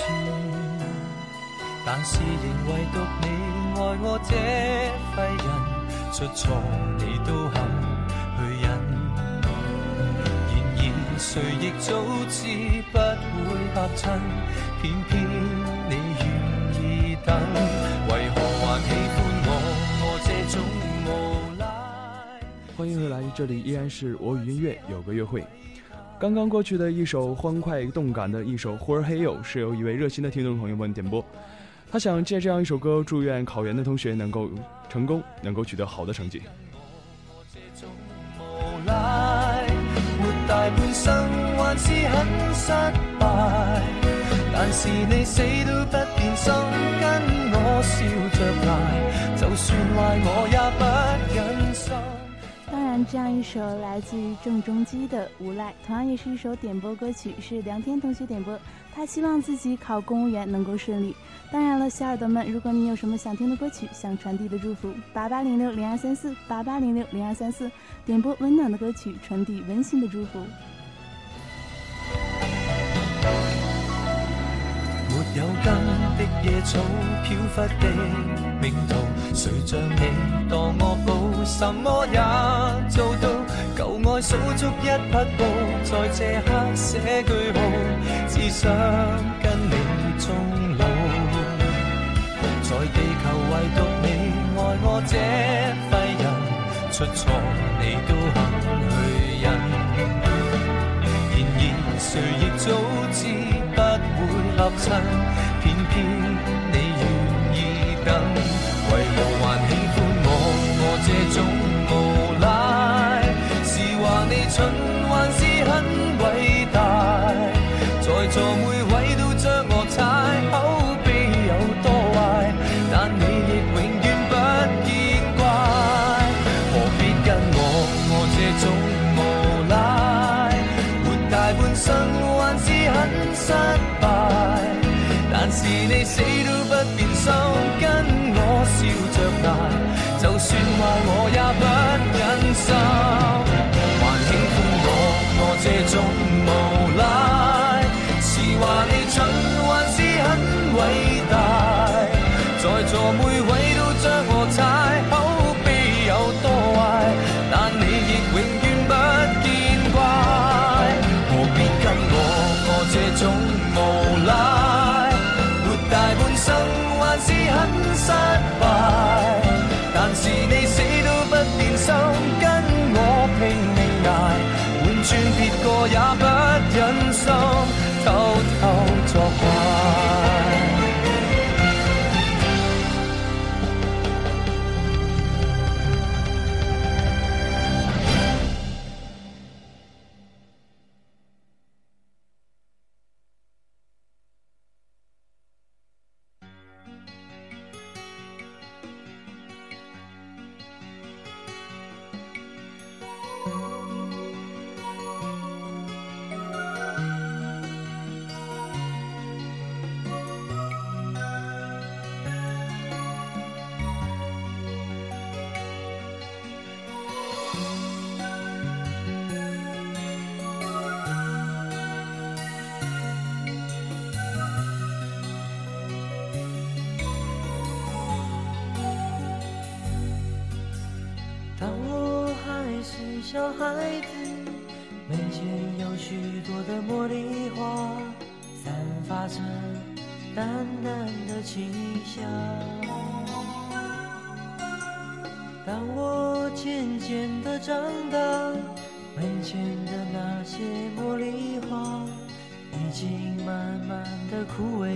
Speaker 3: 但是仍唯独你爱我这废人，出错你都肯去忍。然而谁亦早知不会合衬，偏偏欢
Speaker 18: 迎回来，这里依然是我与音乐有个约会。刚刚过去的一首欢快动感的一首《忽而黑又》，是由一位热心的听众朋友们点播。他想借这样一首歌，祝愿考研的同学能够成功，能够取得好的成绩。
Speaker 3: 无赖，活大半生还是很失败。但是你死都不变心，跟我笑着挨，就算坏我也不忍
Speaker 10: 这样一首来自于郑中基的《无赖》，同样也是一首点播歌曲，是梁天同学点播。他希望自己考公务员能够顺利。当然了，小耳朵们，如果你有什么想听的歌曲，想传递的祝福，八八零六零二三四，八八零六零二三四，点播温暖的歌曲，传递温馨的祝福。
Speaker 3: 没有根的野草，飘忽的命途，谁像你当我宝，什么也做到。旧爱数足一匹布，在这刻写句号，只想跟你终老。在地球唯独你爱我这废人，出错你都肯去忍。然而谁亦早知不会合衬，为何还
Speaker 16: 小孩子，门前有许多的茉莉花，散发着淡淡的清香。当我渐渐的长大，门前的那些茉莉花已经慢慢的枯萎，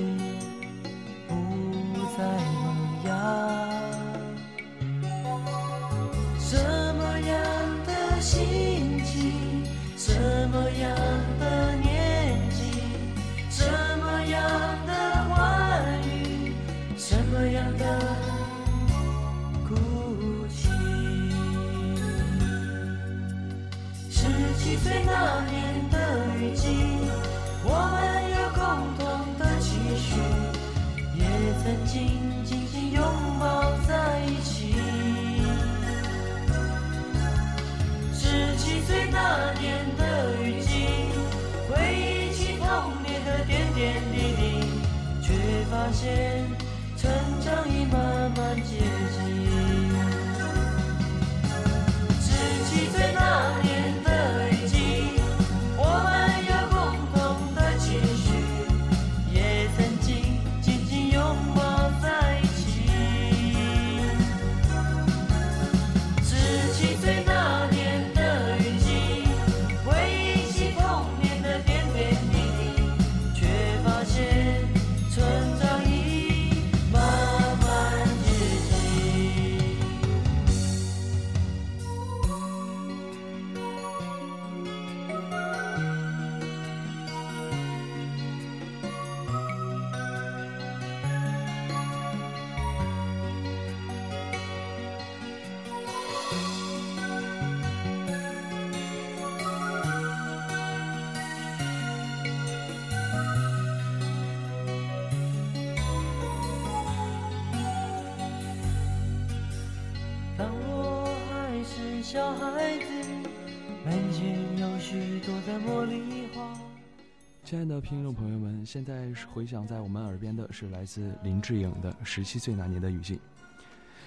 Speaker 18: 亲爱的听众朋友们，现在回响在我们耳边的是来自林志颖的《十七岁那年的雨季》。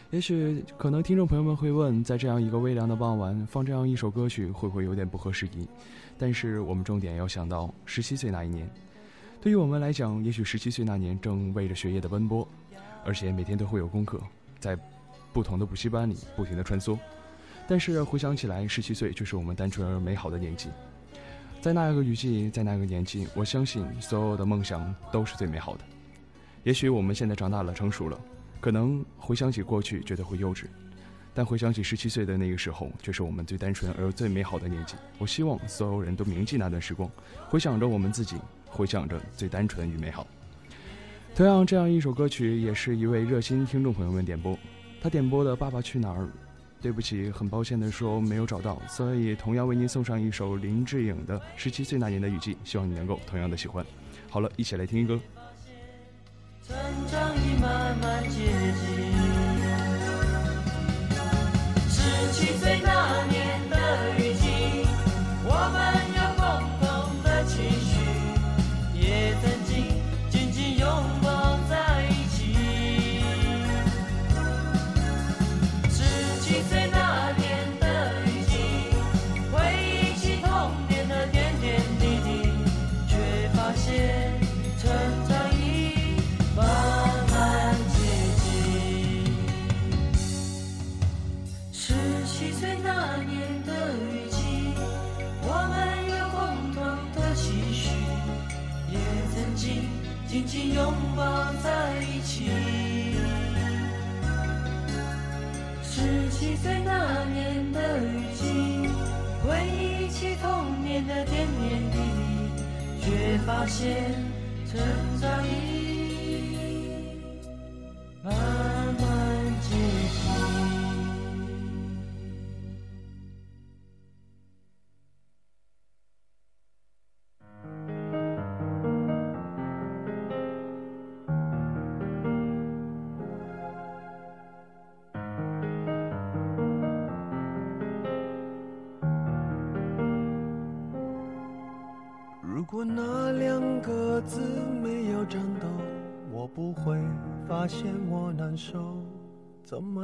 Speaker 18: 也许可能听众朋友们会问，在这样一个微凉的傍晚放这样一首歌曲，会不会有点不合时宜？但是我们重点要想到十七岁那一年，对于我们来讲，也许十七岁那年正为着学业的奔波，而且每天都会有功课，在不同的补习班里不停的穿梭。但是回想起来，十七岁就是我们单纯而美好的年纪。在那个雨季，在那个年纪，我相信所有的梦想都是最美好的。也许我们现在长大了，成熟了，可能回想起过去觉得会幼稚，但回想起十七岁的那个时候，却是我们最单纯而最美好的年纪。我希望所有人都铭记那段时光，回想着我们自己，回想着最单纯与美好。同样，这样一首歌曲也是一位热心听众朋友们点播，他点播的《爸爸去哪儿》。对不起，很抱歉的说没有找到，所以同样为您送上一首林志颖的《十七岁那年的雨季》，希望你能够同样的喜欢。好了，一起来听歌。
Speaker 16: 成长已慢慢接近。十七岁那岁那年的雨季，回忆起童年的点点滴滴，却发现成长已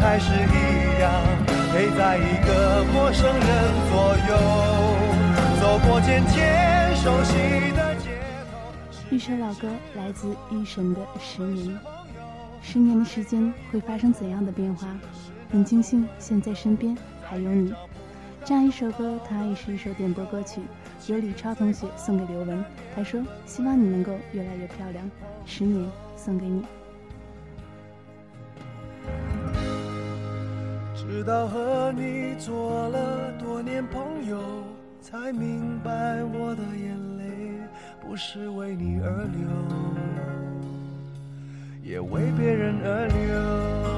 Speaker 8: 还是一样，陪在一个陌生人左右，走过渐渐熟悉的街。
Speaker 10: 一首老歌来自一神的《十年》，十年的时间会发生怎样的变化？很庆幸现在身边还有你。这样一首歌，它也是一首点播歌曲，由李超同学送给刘雯。他说：“希望你能够越来越漂亮。”十年送给你。
Speaker 8: 直到和你做了多年朋友，才明白我的眼泪不是为你而流，也为别人而流。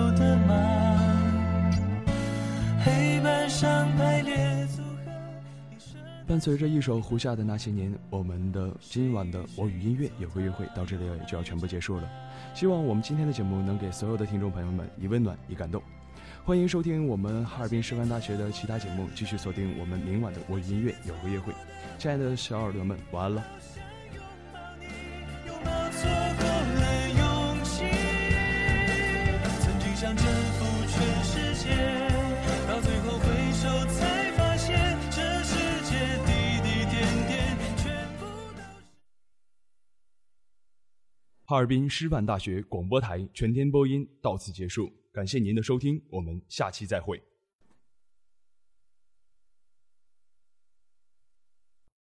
Speaker 18: 伴随着一首胡夏的那些年，我们的今晚的我与音乐有个约会到这里也就要全部结束了。希望我们今天的节目能给所有的听众朋友们以温暖以感动。欢迎收听我们哈尔滨师范大学的其他节目，继续锁定我们明晚的我与音乐有个约会。亲爱的小耳朵们，晚安了。哈尔滨师范大学广播台全天播音到此结束，感谢您的收听，我们下期再会。